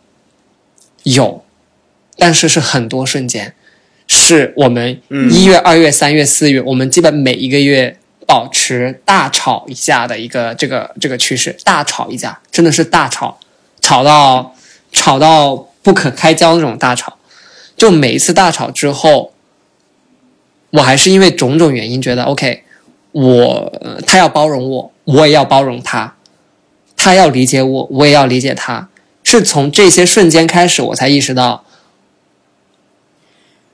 有，但是是很多瞬间，是我们一月、二月、三月、四月，我们基本每一个月保持大吵一架的一个这个这个趋势，大吵一架，真的是大吵，吵到吵到不可开交那种大吵。就每一次大吵之后，我还是因为种种原因觉得 OK，我、呃他要包容我，我也要包容他，他要理解我，我也要理解他。是从这些瞬间开始，我才意识到，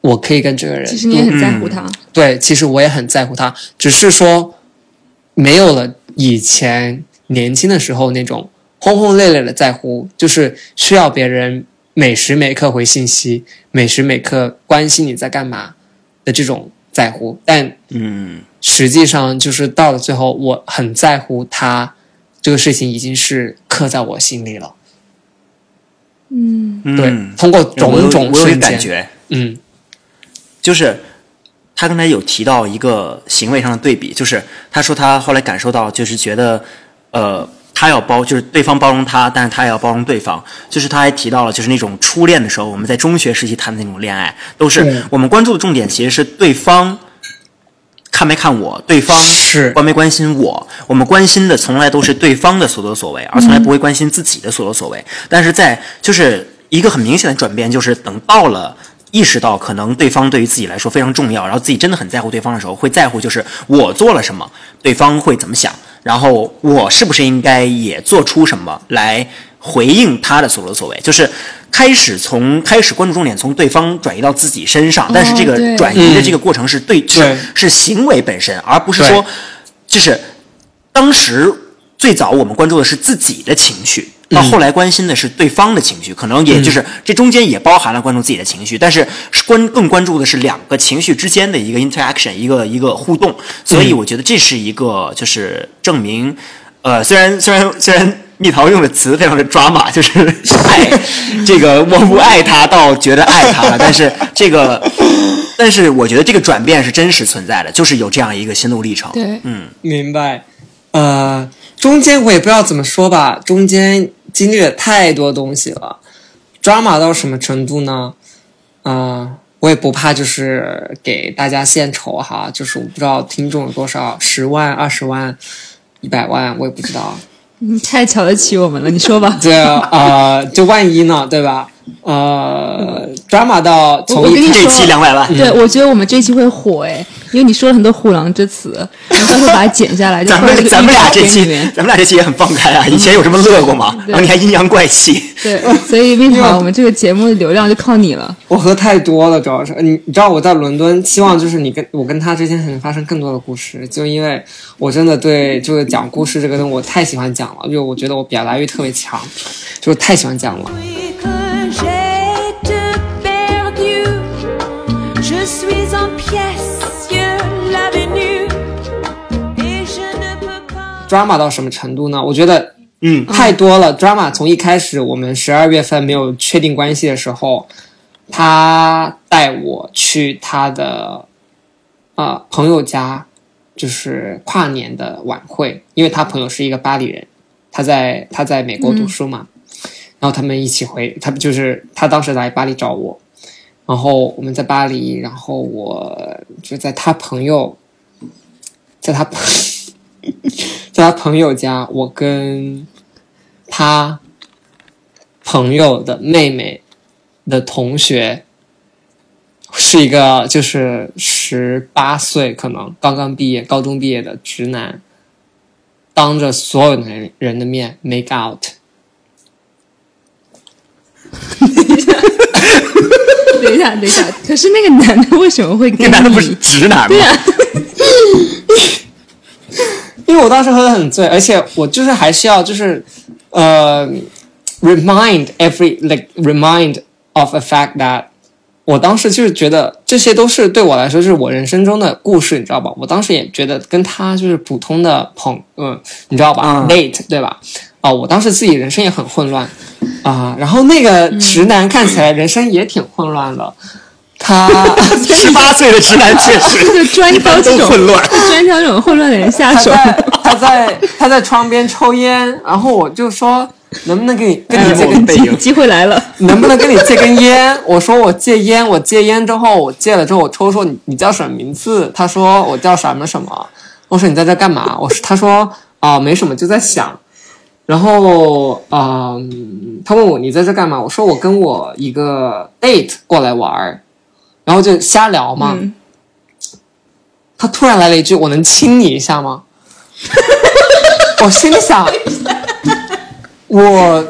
我可以跟这个人其实你也很在乎他。对，其实我也很在乎他，只是说没有了以前年轻的时候那种轰轰烈烈的在乎，就是需要别人每时每刻回信息，每时每刻关心你在干嘛的这种在乎。但嗯实际上，就是到了最后，我很在乎他这个事情，已经是刻在我心里了。嗯，对，嗯通过种种我有一个瞬间，感觉，嗯就是他刚才有提到一个行为上的对比，就是他说他后来感受到，就是觉得，呃，他要包，就是对方包容他，但是他也要包容对方。就是他还提到了，就是那种初恋的时候，我们在中学时期谈的那种恋爱，都是我们关注的重点其实是对方。看没看我？对方是关没关心我？我们关心的从来都是对方的所作所为，而从来不会关心自己的所作所为。但是在就是一个很明显的转变，就是等到了意识到可能对方对于自己来说非常重要，然后自己真的很在乎对方的时候，会在乎就是我做了什么，对方会怎么想，然后我是不是应该也做出什么来回应他的所作所为，就是。开始从开始关注重点从对方转移到自己身上，但是这个转移的这个过程是对是对。是行为本身，而不是说就是当时最早我们关注的是自己的情绪，到后来关心的是对方的情绪，可能也就是这中间也包含了关注自己的情绪，但是是关更关注的是两个情绪之间的一个 interaction，一个一个互动，所以我觉得这是一个就是证明，呃，虽然虽然虽然。蜜桃用的词非常的抓马，就是 爱这个我不爱他到觉得爱他了，但是这个，但是我觉得这个转变是真实存在的，就是有这样一个心路历程。对，嗯，明白。呃，中间我也不知道怎么说吧，中间经历了太多东西了，drama 到什么程度呢？啊、我也不怕，就是给大家献丑哈，就是我不知道听众有多少，十万、二十万、一百万，我也不知道。你太瞧得起我们了，你说吧。这呃，就万一呢，对吧？呃，drama 到从这期两百万，对，我觉得我们这期会火哎，因为你说了很多虎狼之词，然后到时候把它剪下来，咱们咱们俩这期。咱们俩这期也很放开啊，以前有这么乐过吗？然后你还阴阳怪气，对，所以为什么，我们这个节目的流量就靠你了。我喝太多了，主要是你你知道我在伦敦，希望就是你跟我跟他之间能发生更多的故事，就因为我真的对就是讲故事这个东西我太喜欢讲了，因为我觉得我表达欲特别强，就是太喜欢讲了。Drama 到什么程度呢？我觉得嗯。太多了。drama 从一开始我们十二月份没有确定关系的时候，他带我去他的呃朋友家，就是跨年的晚会，因为他朋友是一个巴黎人，他在他在美国读书嘛，然后他们一起回，他就是他当时来巴黎找我，然后我们在巴黎，然后我就在他朋友，在他朋。在他朋友家，我跟他朋友的妹妹的同学是一个就是十八岁，可能刚刚毕业、高中毕业的直男，当着所有的人的面 make out。等一下，等一下，可是那个男的为什么会跟那男的不是？直男吗？对啊，因为我当时喝的很醉，而且我就是还是要就是呃 remind every like remind of a fact that 我当时就是觉得这些都是对我来说就是我人生中的故事，你知道吧？我当时也觉得跟他就是普通的朋，嗯，你知道吧、嗯 d a t e 对吧？啊、我当时自己人生也很混乱啊、然后那个直男看起来人生也挺混乱的，他 十八岁的直男确实 就专挑这种混乱。专挑这种混乱的人下手。他在他在他在窗边抽烟，然后我就说能不能给你跟你哎借根我背影机会来了，能不能跟你借根烟？我说我戒烟，我戒烟之后，我戒了之后，我抽说你你叫什么名字？他说我叫什么什么。我说你在这干嘛？我说他说啊、没什么，就在想。然后啊、嗯他问我你在这干嘛？我说我跟我一个 date 过来玩儿，然后就瞎聊嘛。嗯他突然来了一句：“我能亲你一下吗？” 我心里想，我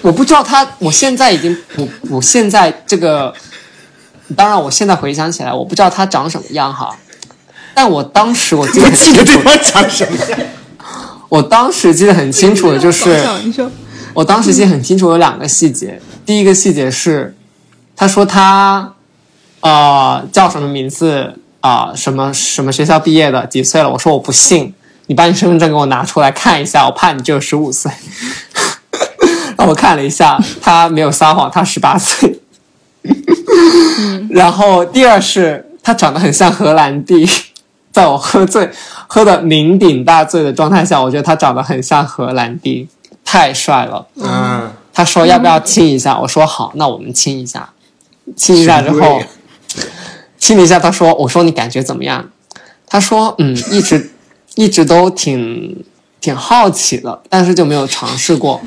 我不知道他，我现在已经我我现在这个，当然我现在回想起来，我不知道他长什么样哈，但我当时我记得很清楚，记得对方讲什么呀？我当时记得很清楚的就是，我当时记得很清楚有两个细节，第一个细节是，他说他，呃，叫什么名字啊、什么什么学校毕业的，几岁了？我说我不信，你把你身份证给我拿出来看一下，我怕你只有十五岁。然后我看了一下，他没有撒谎，他十八岁。然后第二是他长得很像荷兰弟，在我喝醉、喝的酩酊大醉的状态下，我觉得他长得很像荷兰弟，太帅了。嗯，他说要不要亲一下？我说好，那我们亲一下。亲一下之后亲了一下，他说：“我说你感觉怎么样？”他说：“嗯，一直一直都挺挺好奇的，但是就没有尝试过。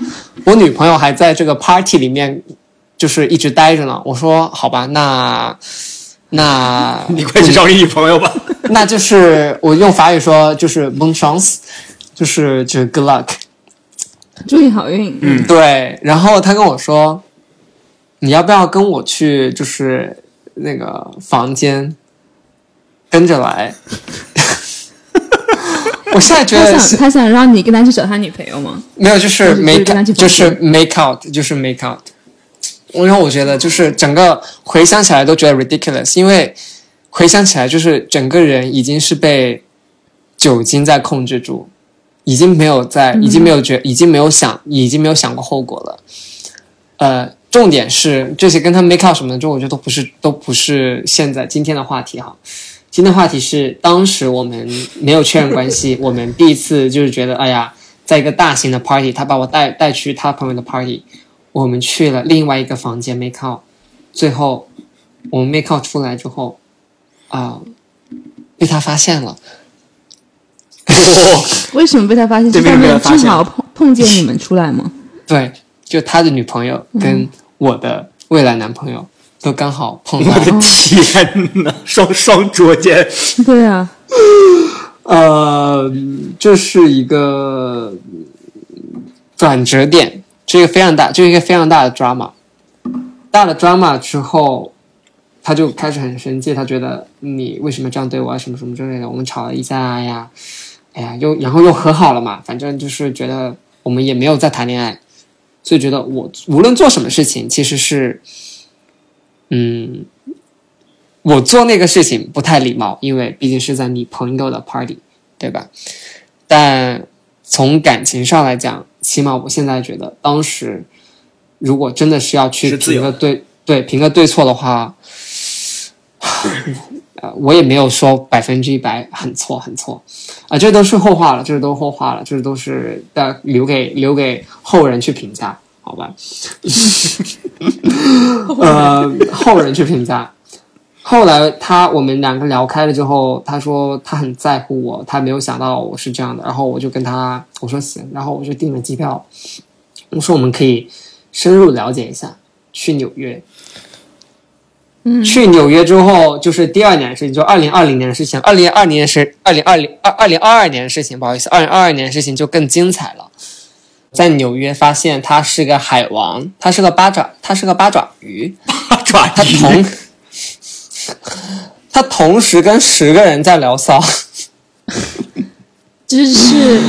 我女朋友还在这个 party 里面，就是一直待着呢。”我说：“好吧，那那 你快去找你女朋友吧。那就是我用法语说就是 bon chance，就是就是 good luck。”祝你好运。嗯，对，然后他跟我说，你要不要跟我去，就是那个房间跟着来？我现在觉他想得他想让你跟他去找他女朋友吗？没有，就是就是 make 就是 make out，就是 make out。然后我觉得就是整个回想起来都觉得 ridiculous，因为回想起来就是整个人已经是被酒精在控制住，已经没有在，已经没有觉，已经没有想，已经没有想过后果了。呃，重点是这些跟他 make out 什么的，就我觉得都不是都不是现在今天的话题哈。今天的话题是当时我们没有确认关系，我们第一次就是觉得，哎呀，在一个大型的 party，他把我带带去他朋友的 party，我们去了另外一个房间 make out，最后我们 make out 出来之后，啊、被他发现了。为什么被他发现？是他们正好碰碰见你们出来吗？对，就他的女朋友跟我的未来男朋友都刚好碰到我。的天哪，双双捉奸，对啊，呃，这是一个转折点，这个非常大，这是一个非常大的 drama。大的 drama 之后，他就开始很生气，他觉得你为什么这样对我啊，什么什么之类的。我们吵了一架呀，哎呀，又然后又和好了嘛，反正就是觉得我们也没有在谈恋爱，所以觉得我无论做什么事情，其实是，嗯，我做那个事情不太礼貌，因为毕竟是在你朋友的 party，对吧？但从感情上来讲，起码我现在觉得，当时如果真的是要去评个对对评个对错的话，呃，我也没有说百分之一百很错很错啊、这都是后话了，这都是后话了，这都是的留给留给后人去评价，好吧？呃，后人去评价。后来他我们两个聊开了之后，他说他很在乎我，他没有想到我是这样的。然后我就跟他我说行，然后我就订了机票，我说我们可以深入了解一下，去纽约。嗯，去纽约之后，就是第二年的事情，就二零二零年的事情。二零二年是二零二零二二零二二年的事情，不好意思，二零二二年的事情就更精彩了。在纽约发现他是个海王，他是个八爪，他是个八爪鱼，八爪他同鱼，他同时跟十个人在聊骚，就是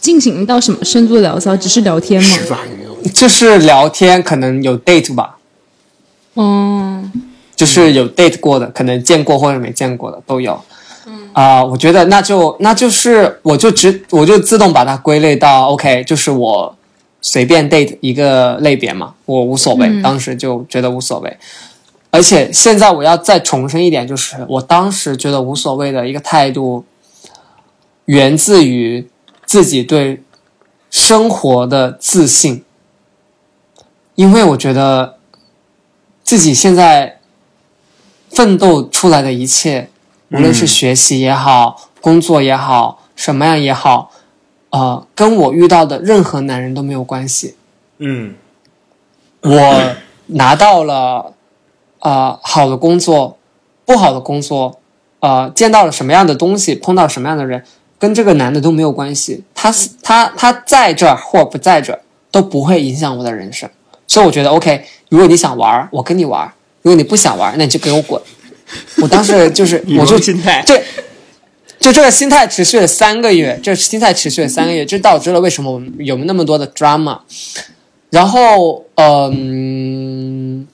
进行到什么深度聊骚？只是聊天吗？八爪鱼，就是聊天，可能有 date 吧，哦，就是有 date 过的，可能见过或者没见过的都有。嗯啊、我觉得那就那就是我就直我就自动把它归类到 OK，就是我随便 date 一个类别嘛，我无所谓，当时就觉得无所谓。而且现在我要再重申一点，就是我当时觉得无所谓的一个态度，源自于自己对生活的自信，因为我觉得自己现在奋斗出来的一切，无论是学习也好，工作也好，什么样也好，呃，跟我遇到的任何男人都没有关系。嗯我拿到了呃好的工作，不好的工作，呃见到了什么样的东西，碰到什么样的人，跟这个男的都没有关系。他是他他在这儿或不在这儿都不会影响我的人生。所以我觉得 OK，如果你想玩儿，我跟你玩儿；如果你不想玩，那你就给我滚。我当时就是我就心态这就这个心态持续了三个月，这心态持续了三个月，这导致了为什么我们有那么多的 drama。然后，嗯，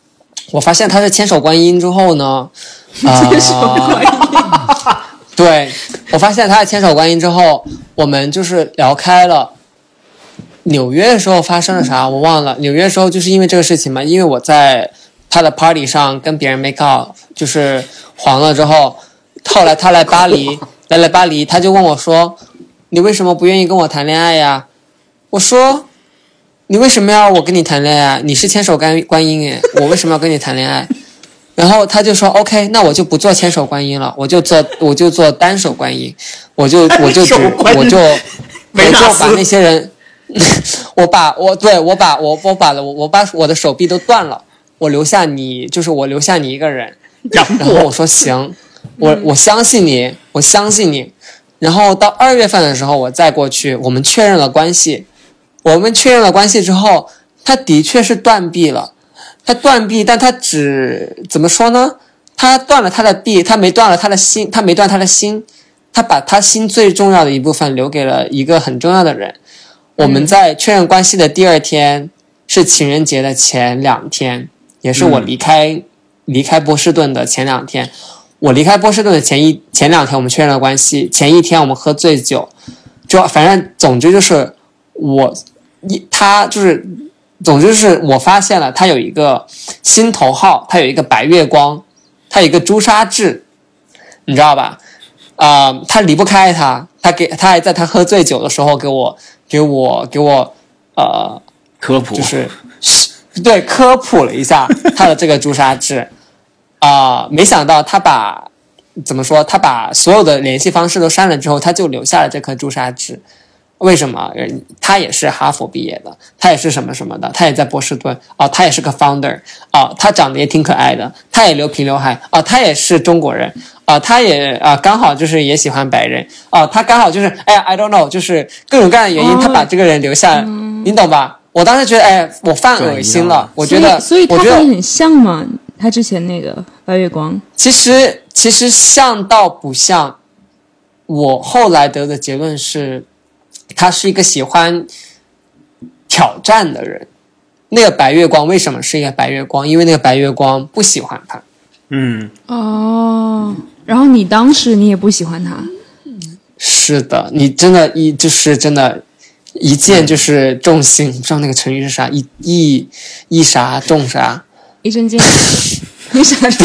我发现他是千手观音之后呢，千手观音，对我发现他是千手观音之后，我们就是聊开了。纽约的时候发生了啥我忘了，纽约的时候就是因为这个事情嘛，因为我在他的 party 上跟别人 make out，就是黄了之后，后来他来巴黎，来了巴黎，他就问我说：“你为什么不愿意跟我谈恋爱呀？”我说：“你为什么要我跟你谈恋爱？你是千手观观音诶，我为什么要跟你谈恋爱？” 然后他就说：“OK，那我就不做千手观音了，我就做我就做单手观音，我就我就只我就 我就把那些人，我把我对我把我我把了我我把我的手臂都断了，我留下你，就是我留下你一个人。”然后我说行，我我相信你，我相信你。然后到二月份的时候，我再过去，我们确认了关系。我们确认了关系之后，他的确是断臂了，他断臂，但他只怎么说呢？他断了他的臂，他没断了他的心，他没断他的心，他把他心最重要的一部分留给了一个很重要的人。我们在确认关系的第二天是情人节的前两天，也是我离开、离开波士顿的前两天。我离开波士顿的前一前两天，我们确认了关系。前一天我们喝醉酒，就反正总之就是我一他就是，总之就是我发现了他有一个心头号，他有一个白月光，他有一个朱砂痣，你知道吧？啊、他离不开他，他给他还在他喝醉酒的时候给我给我给我呃科普就是 对科普了一下 他的这个朱砂痣啊、没想到他把怎么说，他把所有的联系方式都删了之后，他就留下了这颗朱砂痣。为什么？他也是哈佛毕业的，他也是什么什么的，他也在波士顿啊、他也是个 founder 啊、他长得也挺可爱的，他也留平刘海啊、他也是中国人啊、他也啊、刚好就是也喜欢白人啊、他刚好就是哎呀，I don't know，就是各种各样的原因，哦他把这个人留下了，你懂吧？我当时觉得，哎，我犯恶心了，我觉得，所以所以我觉得他很像嘛，他之前那个白月光，其实其实像到不像，我后来得的结论是，他是一个喜欢挑战的人。那个白月光为什么是一个白月光？因为那个白月光不喜欢他。嗯，哦，然后你当时你也不喜欢他，是的，你真的，一就是真的，一见就是中心。不知道那个成语是啥？一一一啥中啥？一针见血，一啥都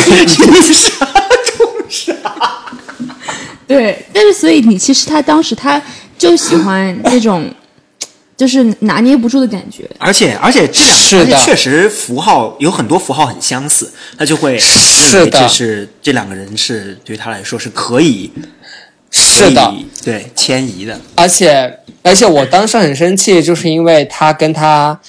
对，但是所以你其实他当时他就喜欢那种，就是拿捏不住的感觉。而且而且这两是的确实符号有很多符号很相似，他就会认为这是这两个人是对他来说是可以是的对迁移的。而且而且我当时很生气，就是因为他跟他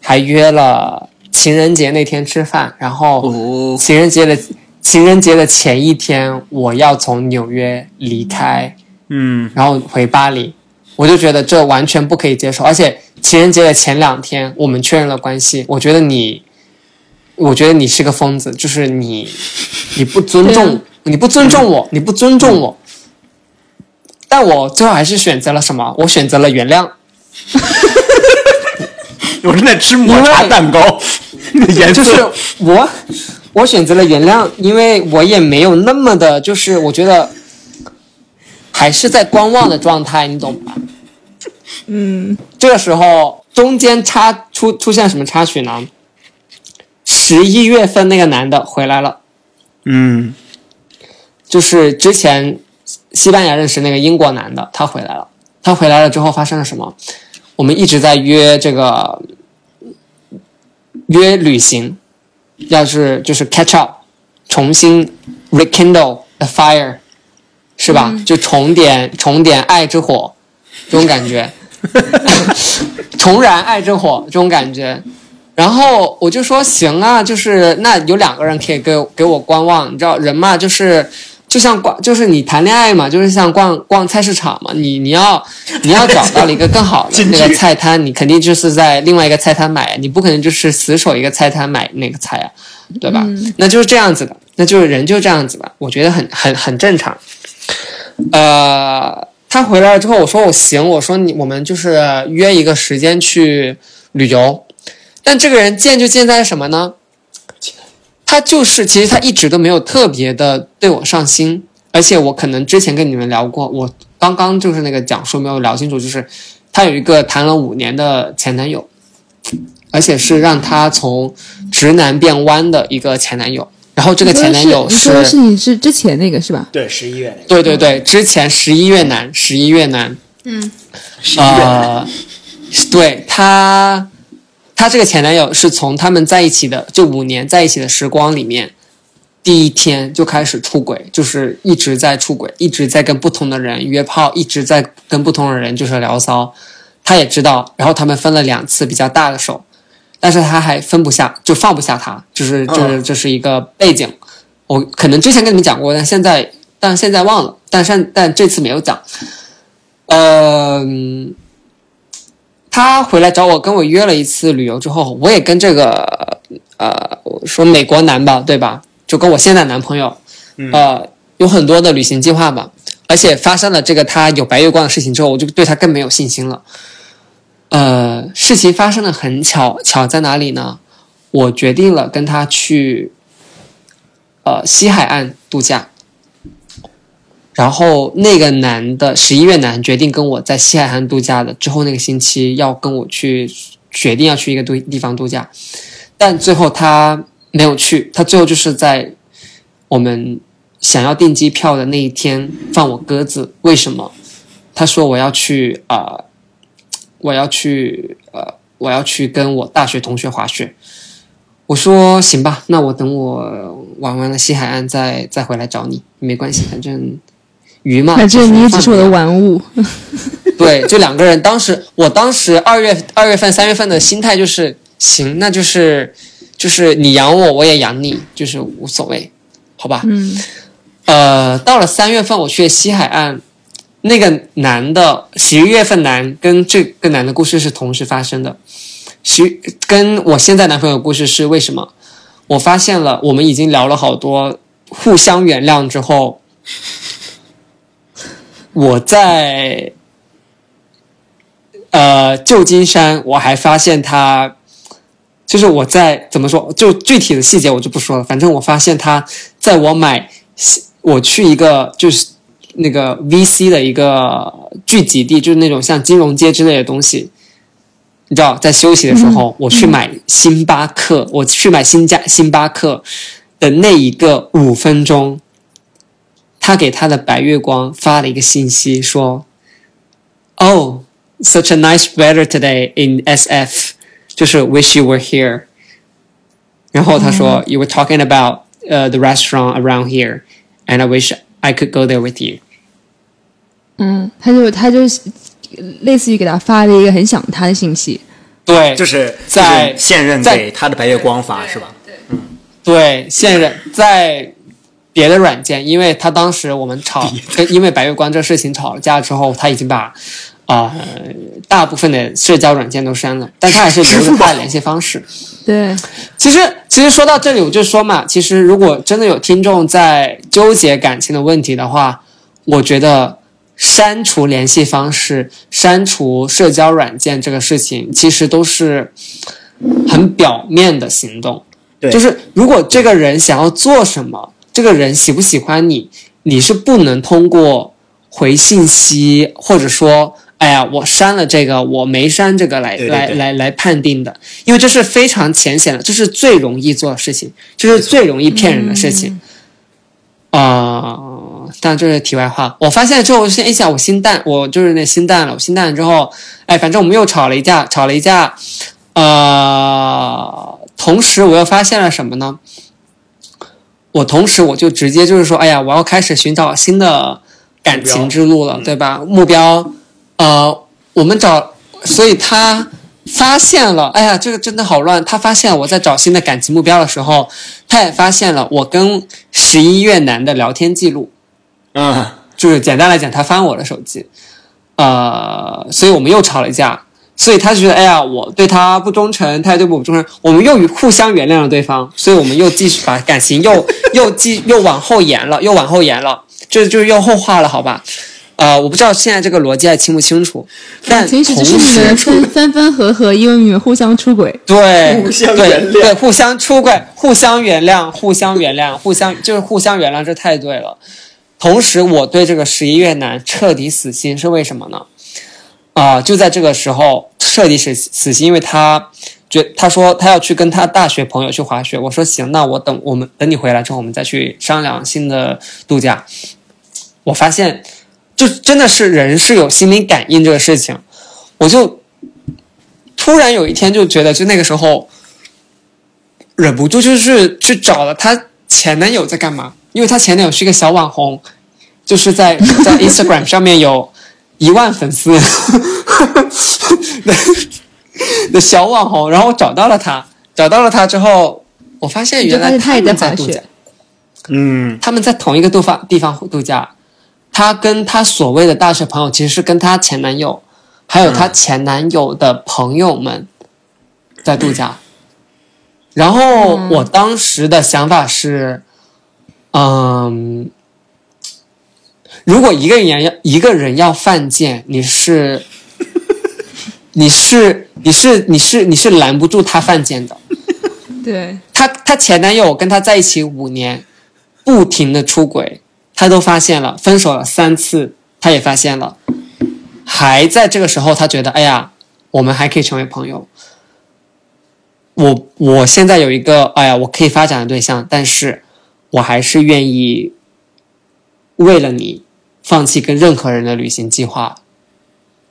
还约了情人节那天吃饭，然后哦，情人节的情人节的前一天，我要从纽约离开，嗯，然后回巴黎，我就觉得这完全不可以接受。而且情人节的前两天，我们确认了关系，我觉得你，我觉得你是个疯子，就是你，你不尊重，啊你不尊重我，你不尊重我。但我最后还是选择了什么？我选择了原谅。我正在吃抹茶蛋糕，就是色我，我选择了原谅，因为我也没有那么的，就是我觉得还是在观望的状态，你懂吧？嗯，这个时候中间插出出现什么插曲呢？十一月份那个男的回来了，嗯就是之前西班牙认识那个英国男的，他回来了。他回来了之后发生了什么？我们一直在约这个约旅行，要是就是 catch up，重新 rekindle the fire，是吧？就重点重点爱之火，这种感觉，重燃爱之火这种感觉。然后我就说行啊，就是那有两个人可以给给我观望，你知道人嘛，就是就像逛，就是你谈恋爱嘛，就是像逛逛菜市场嘛，你你要你要找到了一个更好的 那个菜摊，你肯定就是在另外一个菜摊买，你不可能就是死守一个菜摊买那个菜啊，对吧？那就是这样子的，那就是人就这样子吧，我觉得很很很正常。呃，他回来了之后，我说我行，我说你我们就是约一个时间去旅游。但这个人贱就贱在什么呢？他就是其实他一直都没有特别的对我上心，而且我可能之前跟你们聊过，我刚刚就是那个讲述没有聊清楚，就是他有一个谈了五年的前男友，而且是让他从直男变弯的一个前男友。然后这个前男友你说的是你是之前那个是吧？对，十一月那个，对对对，之前十一月男，十一月男，十一月呃，对他，他这个前男友是从他们在一起的这五年在一起的时光里面，第一天就开始出轨，就是一直在出轨，一直在跟不同的人约炮，一直在跟不同的人就是聊骚。她也知道，然后他们分了两次比较大的手，但是她还分不下，就放不下他，就是就是这是一个背景。我可能之前跟你们讲过，但现在但现在忘了，但是但这次没有讲。嗯、他回来找我，跟我约了一次旅游之后，我也跟这个呃，说美国男吧，对吧？就跟我现在男朋友，呃，有很多的旅行计划吧。而且发生了这个他有白月光的事情之后，我就对他更没有信心了。呃，事情发生的很巧，巧在哪里呢？我决定了跟他去，呃，西海岸度假。然后那个男的十一月男决定跟我在西海岸度假的，之后那个星期要跟我去，决定要去一个度地方度假，但最后他没有去，他最后就是在我们想要订机票的那一天放我鸽子。为什么？他说我要去啊、呃我要去呃，我要去跟我大学同学滑雪。我说行吧，那我等我玩完了西海岸再再回来找你，没关系，反正鱼嘛，反正你也只是我的玩。物。对，就两个人，当时我当时二月二月份三月份的心态就是行，那就是就是你养我，我也养你，就是无所谓，好吧？嗯，呃，到了三月份，我去西海岸，那个男的十一月份男跟这个男的故事是同时发生的。十跟我现在男朋友的故事是为什么？我发现了，我们已经聊了好多，互相原谅之后，我在呃旧金山，我还发现他，就是我在怎么说，就具体的细节我就不说了。反正我发现他在我买，我去一个就是那个 VC 的一个聚集地，就是那种像金融街之类的东西。你知道，在休息的时候，我去买星巴克，我去买新加星巴克的那一个五分钟，他给他的白月光发了一个信息说：“Oh, such a nice weather today in SF，就是 wish you were here。”然后他说、y o u were talking about 呃、the restaurant around here, and I wish I could go there with you。”嗯，他就他就类似于给他发了一个很想他的信息。对，就是在就是现任在给他的白月光发是吧？对，现任在 别的软件，因为他当时我们吵，跟因为白月光这事情吵了架之后，他已经把啊、呃大部分的社交软件都删了，但他还是留着他的联系方式。对，其实，其实说到这里，我就说嘛，其实如果真的有听众在纠结感情的问题的话，我觉得删除联系方式、删除社交软件这个事情，其实都是很表面的行动。对就是如果这个人想要做什么，这个人喜不喜欢你，你是不能通过回信息或者说哎呀，我删了这个，我没删这个来对对对来来来判定的，因为这是非常浅显的，这是最容易做的事情，这是最容易骗人的事情。啊、但这是题外话。我发现之后，我现哎想我心淡，我就是那心淡了。我心淡了之后，哎，反正我们又吵了一架，吵了一架。呃，同时我又发现了什么呢？我同时我就直接就是说，哎呀，我要开始寻找新的感情之路了，对吧？目标，呃，我们找，所以他发现了，哎呀，这个真的好乱。他发现我在找新的感情目标的时候，他也发现了我跟十一越南的聊天记录。嗯，就是简单来讲，他翻我的手机，呃，所以我们又吵了一架。所以他就觉得，哎呀，我对他不忠诚，他也对我不忠诚，我们又互相原谅了对方，所以我们又继续把感情又又继又往后延了，又往后延了，这就是又后话了，好吧？呃，我不知道现在这个逻辑还清不清楚，但其实就是你同时们分分分合合，因为你们互相出轨。对，互相对原谅对，互相出轨，互相原谅，互相原谅，互相就是互相原谅，这太对了。同时，我对这个十一月男彻底死心是为什么呢？啊、就在这个时候彻底死死心，因为他觉他说他要去跟他大学朋友去滑雪，我说行，那我等我们等你回来之后，我们再去商量新的度假。我发现，就真的是人是有心灵感应这个事情，我就突然有一天就觉得，就那个时候忍不住就是去找了她前男友在干嘛，因为她前男友是一个小网红，就是在在 Instagram 上面有一万粉丝 的的小网红，然后我找到了他，找到了他之后，我发现原来他也在度假。嗯，他们在同一个地方地方度假，她跟她所谓的大学朋友，其实是跟她前男友，还有她前男友的朋友们在度假。然后我当时的想法是，嗯，如果一个人要一个人要犯贱，你是，你是你是你是你是拦不住他犯贱的。对，她她前男友跟她在一起五年，不停的出轨，她都发现了，分手了三次，她也发现了，还在这个时候，她觉得，哎呀，我们还可以成为朋友。我我现在有一个，哎呀，我可以发展的对象，但是我还是愿意为了你放弃跟任何人的旅行计划。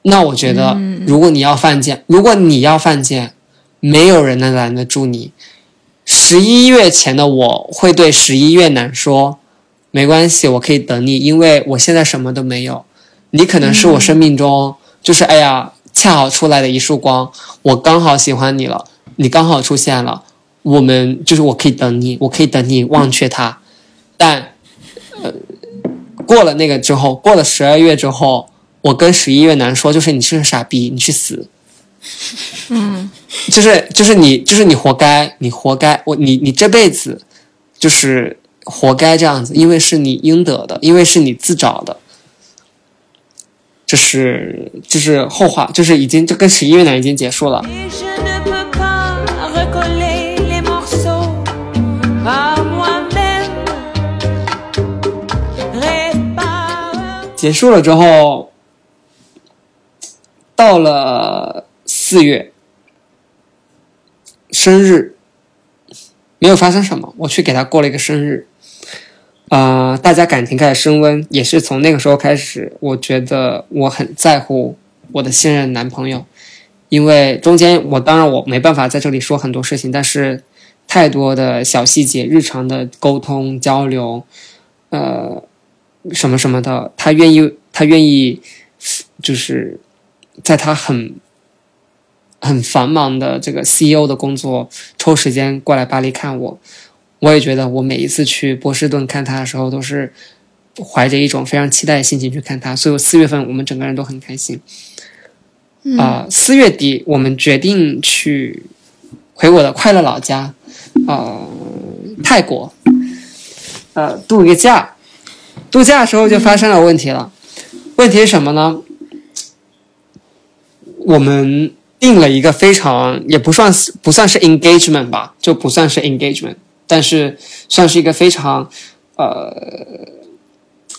那我觉得，如果你要犯贱，如果你要犯贱，没有人能拦得住你。十一月前的我会对十一月男说：“没关系，我可以等你，因为我现在什么都没有。你可能是我生命中、就是哎呀恰好出来的一束光，我刚好喜欢你了，你刚好出现了，我们就是我可以等你，我可以等你忘却他。但呃，过了那个之后，过了十二月之后，我跟十一月男说，就是你是个傻逼，你去死。”就是就是你就是你活该，你活该，我你你这辈子就是活该这样子，因为是你应得的，因为是你自找的。这是就是后话，就是已经就跟十一月男已经结束了。结束了之后，到了四月，生日没有发生什么，我去给他过了一个生日。啊、大家感情开始升温，也是从那个时候开始，我觉得我很在乎我的现任男朋友，因为中间我当然我没办法在这里说很多事情，但是太多的小细节、日常的沟通交流，呃，什么什么的，他愿意，他愿意，就是在他很很繁忙的这个 CEO 的工作，抽时间过来巴黎看我。我也觉得，我每一次去波士顿看他的时候，都是怀着一种非常期待的心情去看他。所以我四月份我们整个人都很开心。啊、四月底我们决定去回我的快乐老家，呃，泰国，呃，度一个假。度假时候就发生了问题了，问题是什么呢？我们定了一个非常也不算是不算是 engagement 吧，就不算是 engagement，但是算是一个非常呃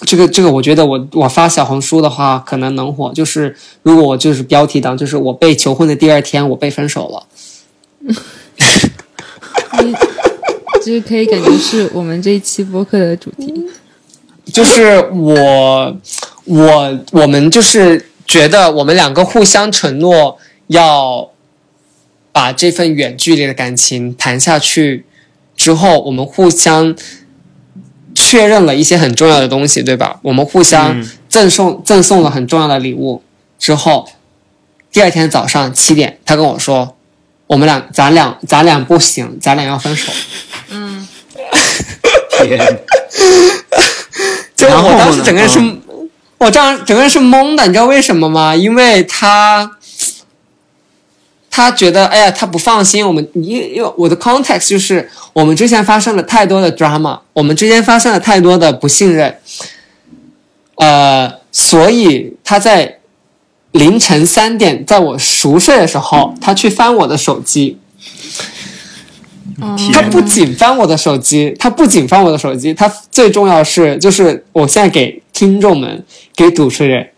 这个这个，我觉得我我发小红书的话可能能火，就是如果我就是标题党，就是我被求婚的第二天我被分手了。就是可以感觉是我们这一期播客的主题。就是我我我们就是觉得我们两个互相承诺要把这份远距离的感情谈下去之后，我们互相确认了一些很重要的东西，对吧？我们互相嗯赠送、赠送了很重要的礼物之后，第二天早上七点，他跟我说：“我们俩，咱俩，咱俩不行，咱俩要分手。”嗯天，就我然后我当时整个人是，嗯我这样整个人是懵的，你知道为什么吗？因为他，他觉得，哎呀，他不放心我们，因因为我的 context 就是我们之前发生了太多的 drama，我们之间发生了太多的不信任，呃，所以他在凌晨三点，在我熟睡的时候，他去翻我的手机，他不仅翻我的手机，他不仅翻我的手机，他最重要是，就是我现在给听众们、给主持人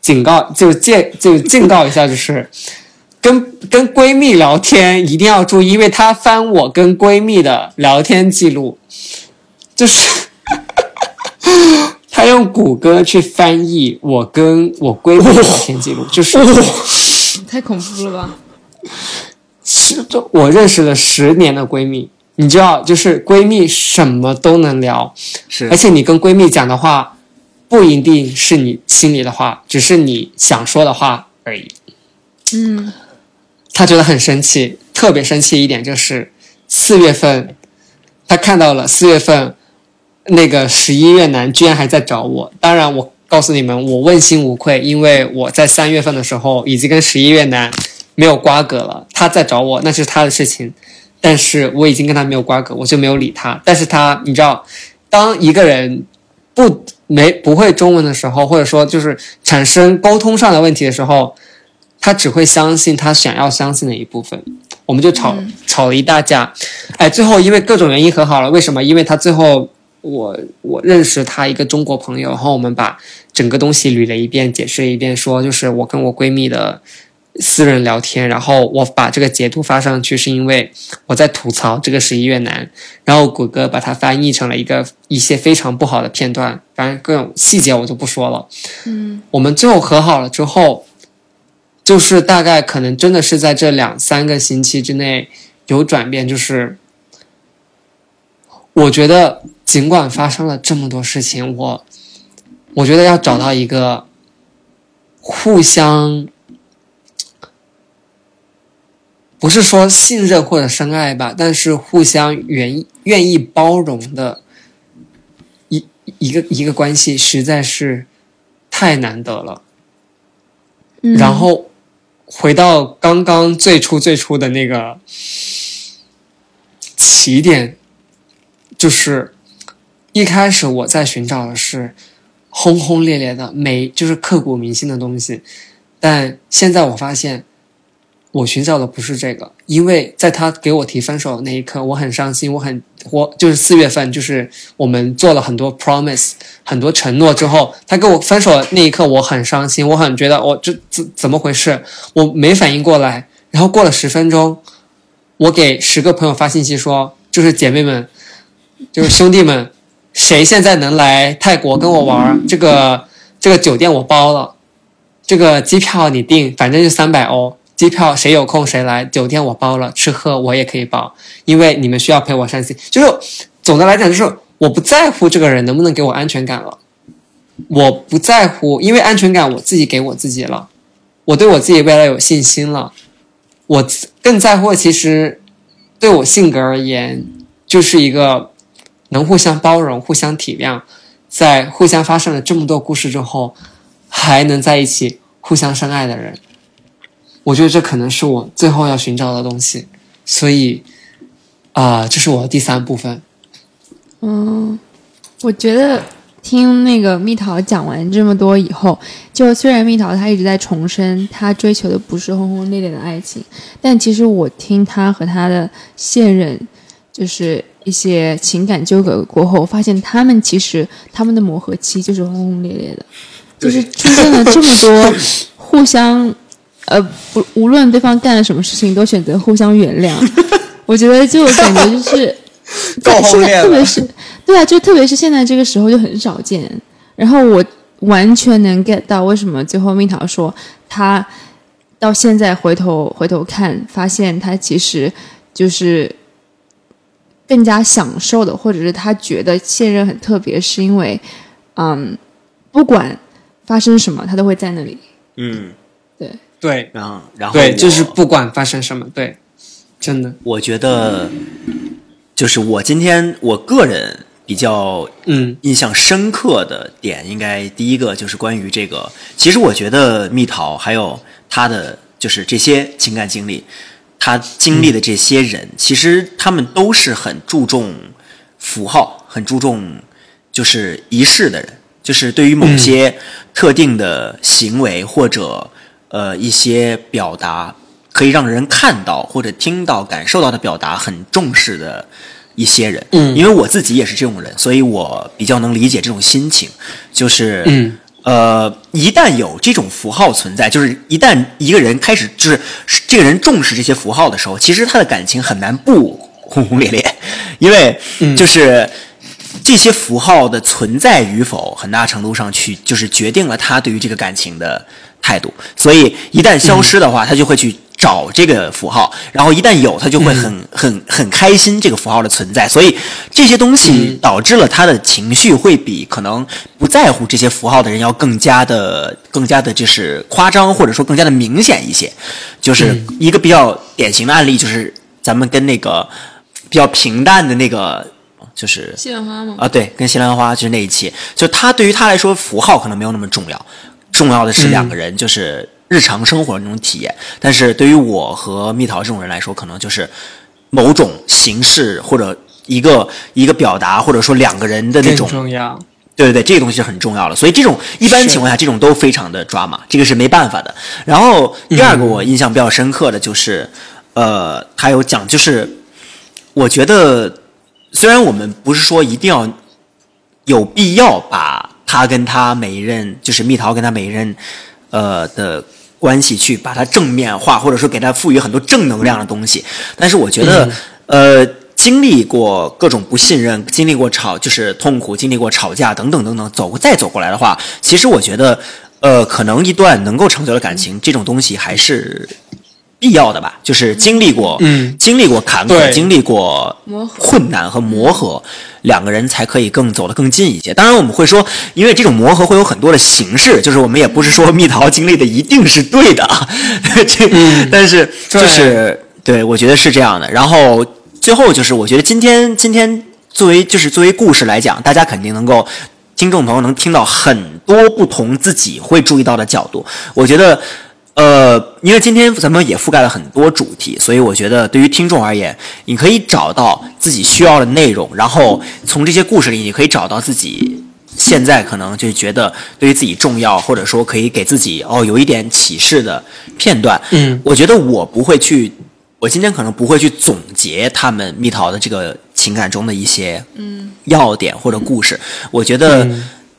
警告，就是戒，就是警告一下，就是 跟跟闺蜜聊天一定要注意，因为他翻我跟闺蜜的聊天记录，就是 他用谷歌去翻译我跟我闺蜜的聊天记录，就是。太恐怖了吧？是，就我认识了十年的闺蜜，你知道，就是闺蜜什么都能聊，是而且你跟闺蜜讲的话，不一定是你心里的话，只是你想说的话而已。嗯，她觉得很生气，特别生气一点就是四月份，她看到了四月份那个十一月男居然还在找我。当然，我告诉你们，我问心无愧，因为我在三月份的时候已经跟十一月男没有瓜葛了。他在找我，那是他的事情，但是我已经跟他没有瓜葛，我就没有理他。但是他，你知道，当一个人不没不会中文的时候，或者说就是产生沟通上的问题的时候，他只会相信他想要相信的一部分。我们就吵、吵了一大架，哎，最后因为各种原因和好了。为什么？因为他最后我我认识他一个中国朋友，然后我们把整个东西捋了一遍，解释了一遍，说就是我跟我闺蜜的私人聊天，然后我把这个截图发上去，是因为我在吐槽这个十一月男，然后谷歌把它翻译成了一个一些非常不好的片段，反正各种细节我就不说了。嗯，我们最后和好了之后，就是大概可能真的是在这两三个星期之内有转变，就是我觉得尽管发生了这么多事情，我我觉得要找到一个互相不是说信任或者深爱吧，但是互相愿愿意包容的一一个一个关系，实在是太难得了。嗯然后回到刚刚最初最初的那个起点，就是一开始我在寻找的是轰轰烈烈的美，就是刻骨铭心的东西，但现在我发现。我寻找的不是这个，因为在他给我提分手的那一刻，我很伤心，我很我就是四月份，就是我们做了很多 promise，很多承诺之后，他跟我分手的那一刻，我很伤心，我很觉得我这怎怎么回事，我没反应过来。然后过了十分钟，我给十个朋友发信息说，就是姐妹们，就是兄弟们，谁现在能来泰国跟我玩？这个这个酒店我包了，这个机票你订，反正就三百欧。机票谁有空谁来，酒店我包了，吃喝我也可以包，因为你们需要陪我散心。就是总的来讲，就是我不在乎这个人能不能给我安全感了，我不在乎，因为安全感我自己给我自己了，我对我自己未来有信心了。我更在乎，其实对我性格而言，就是一个能互相包容、互相体谅，在互相发生了这么多故事之后，还能在一起互相深爱的人。我觉得这可能是我最后要寻找的东西，所以，啊、这是我的第三部分。嗯我觉得听那个蜜桃讲完这么多以后，就虽然蜜桃她一直在重申她追求的不是轰轰烈烈的爱情，但其实我听她和她的现任就是一些情感纠葛过后，发现他们其实他们的磨合期就是轰轰烈烈的，就是出现了这么多互相呃不无论对方干了什么事情都选择互相原谅，我觉得就感觉就是 够在现在特别是对啊，就特别是现在这个时候就很少见。然后我完全能 get 到为什么最后蜜桃说他到现在回头回头看，发现他其实就是更加享受的，或者是他觉得现任很特别，是因为嗯，不管发生什么，他都会在那里。嗯，对，对。然后然后对，就是不管发生什么，对，真的，我觉得，就是我今天我个人比较嗯。印象深刻的点，应该第一个就是关于这个。其实我觉得蜜桃还有他的就是这些情感经历，他经历的这些人，其实他们都是很注重符号，很注重就是仪式的人，就是对于某些特定的行为或者呃一些表达，可以让人看到或者听到、感受到的表达很重视的一些人。嗯因为我自己也是这种人，所以我比较能理解这种心情，就是嗯呃，一旦有这种符号存在，就是一旦一个人开始就是是这个人重视这些符号的时候，其实他的感情很难不轰轰烈烈，因为就是。这些符号的存在与否，很大程度上去就是决定了他对于这个感情的态度。所以一旦消失的话，他就会去找这个符号，然后一旦有，他就会很、很很开心这个符号的存在。所以这些东西导致了他的情绪会比可能不在乎这些符号的人要更加的更加的就是夸张，或者说更加的明显一些。就是一个比较典型的案例，就是咱们跟那个比较平淡的那个。就是西兰花吗？啊，对，跟西兰花就是那一期，就他对于他来说，符号可能没有那么重要，重要的是两个人就是日常生活那种体验。但是对于我和蜜桃这种人来说，可能就是某种形式或者一个一个表达，或者说两个人的那种重要。对对对，这个东西是很重要了，所以这种一般情况下，这种都非常的抓马，这个是没办法的。然后第二个我印象比较深刻的就是，呃，他有讲，就是我觉得虽然我们不是说一定要有必要把他跟他每一任，就是蜜桃跟他每一任，呃的关系去把它正面化，或者说给他赋予很多正能量的东西，但是我觉得，呃。经历过各种不信任，经历过吵就是痛苦，经历过吵架等等等等，走过再走过来的话，其实我觉得，呃，可能一段能够长久的感情，这种东西还是必要的吧。就是经历过，嗯经历过坎坷，经历过磨合困难和磨合，两个人才可以更走得更近一些。当然，我们会说，因为这种磨合会有很多的形式，就是我们也不是说蜜桃经历的一定是对的啊，这，但是就是对我觉得是这样的。然后最后就是，我觉得今天今天作为就是作为故事来讲，大家肯定能够。听众朋友能听到很多不同自己会注意到的角度，我觉得，呃，因为今天咱们也覆盖了很多主题，所以我觉得对于听众而言，你可以找到自己需要的内容，然后从这些故事里，你可以找到自己现在可能就觉得对于自己重要，或者说可以给自己哦有一点启示的片段。嗯，我觉得我不会去，我今天可能不会去总结他们蜜桃的这个情感中的一些嗯要点或者故事。我觉得、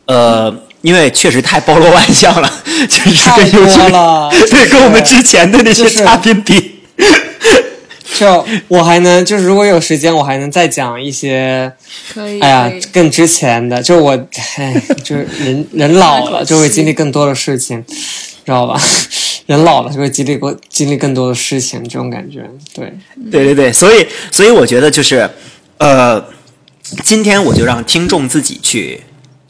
呃，因为确实太包罗万象了，就是太跟有些多了对，跟我们之前的那些就是嘉宾比。就我还能，就是如果有时间，我还能再讲一些，可以。哎呀，更之前的。就我，哎，就是人人老了就会经历更多的事情，知道吧？人老了就会经历过经历更多的事情，这种感觉，对，对对对，所以所以我觉得就是，呃，今天我就让听众自己去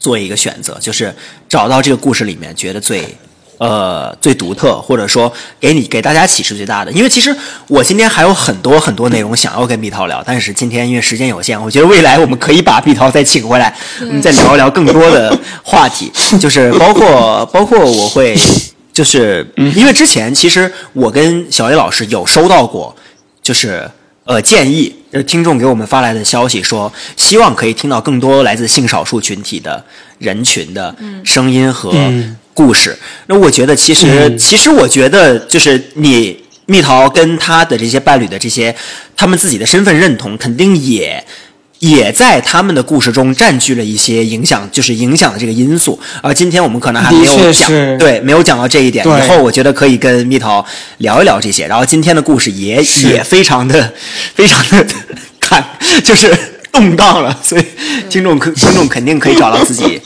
做一个选择，就是找到这个故事里面觉得最。呃，最独特，或者说给你给大家启示最大的，因为其实我今天还有很多很多内容想要跟蜜桃聊，但是今天因为时间有限，我觉得未来我们可以把蜜桃再请回来，我们再聊一聊更多的话题，就是包括包括我会就是因为之前其实我跟小 A 老师有收到过，就是呃建议，就是听众给我们发来的消息说，希望可以听到更多来自性少数群体的人群的声音和嗯故事。那我觉得其实、嗯其实我觉得就是你蜜桃跟他的这些伴侣的这些他们自己的身份认同，肯定也也在他们的故事中占据了一些影响，就是影响的这个因素。而今天我们可能还没有讲，对，没有讲到这一点。以后我觉得可以跟蜜桃聊一聊这些。然后今天的故事也也非常的 非常的看，就是动荡了，所以听众可 听众肯定可以找到自己。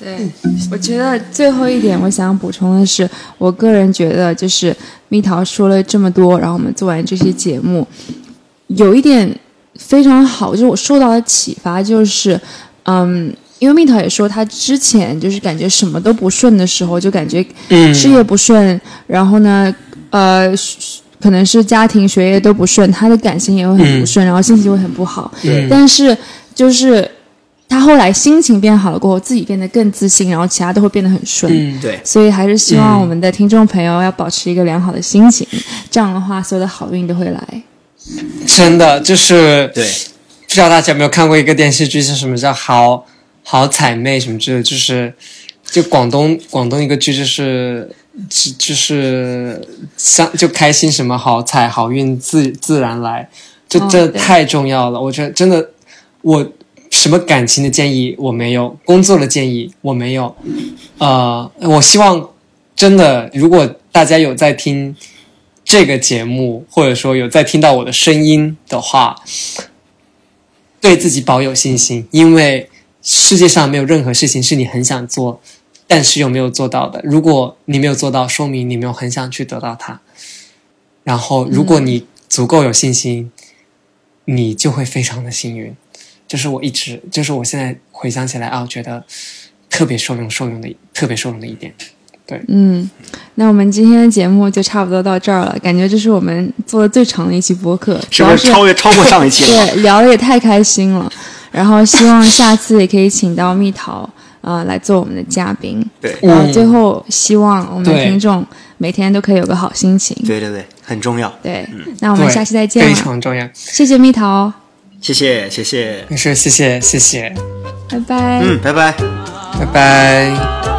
对，我觉得最后一点我想补充的是，我个人觉得就是蜜桃说了这么多，然后我们做完这些节目，有一点非常好，就是我受到的启发就是，嗯。因为蜜桃也说，她之前就是感觉什么都不顺的时候，就感觉嗯事业不顺，然后呢，呃，可能是家庭、学业都不顺，她的感情也会很不顺，然后心情就会很不好。嗯但是就是他后来心情变好了过后，自己变得更自信，然后其他都会变得很顺。嗯，对，所以还是希望我们的听众朋友要保持一个良好的心情，这样的话，所有的好运都会来。真的就是对，不知道大家有没有看过一个电视剧，叫什么叫好好彩妹什么之类的，就是就广东广东一个剧，就是就就是像就开心什么好彩好运自自然来，这哦对。这太重要了。我觉得真的，我什么感情的建议我没有，工作的建议我没有，呃，我希望真的，如果大家有在听这个节目，或者说有在听到我的声音的话，对自己保有信心，因为世界上没有任何事情是你很想做，但是又没有做到的。如果你没有做到，说明你没有很想去得到它。然后，如果你足够有信心，你就会非常的幸运。这是我一直，就是我现在回想起来啊，我觉得特别受用、受用的，特别受用的一点。嗯，那我们今天的节目就差不多到这儿了，感觉这是我们做的最长的一期播客，是不是主要是超越超过上一期了？对聊的也太开心了。然后希望下次也可以请到蜜桃呃来做我们的嘉宾。对然后最后希望我们的听众每天都可以有个好心情。对对对，很重要。对，那我们下期再见非，常重要。谢谢蜜桃，谢谢谢谢，没事，谢谢谢谢，拜拜。嗯，拜拜。拜拜。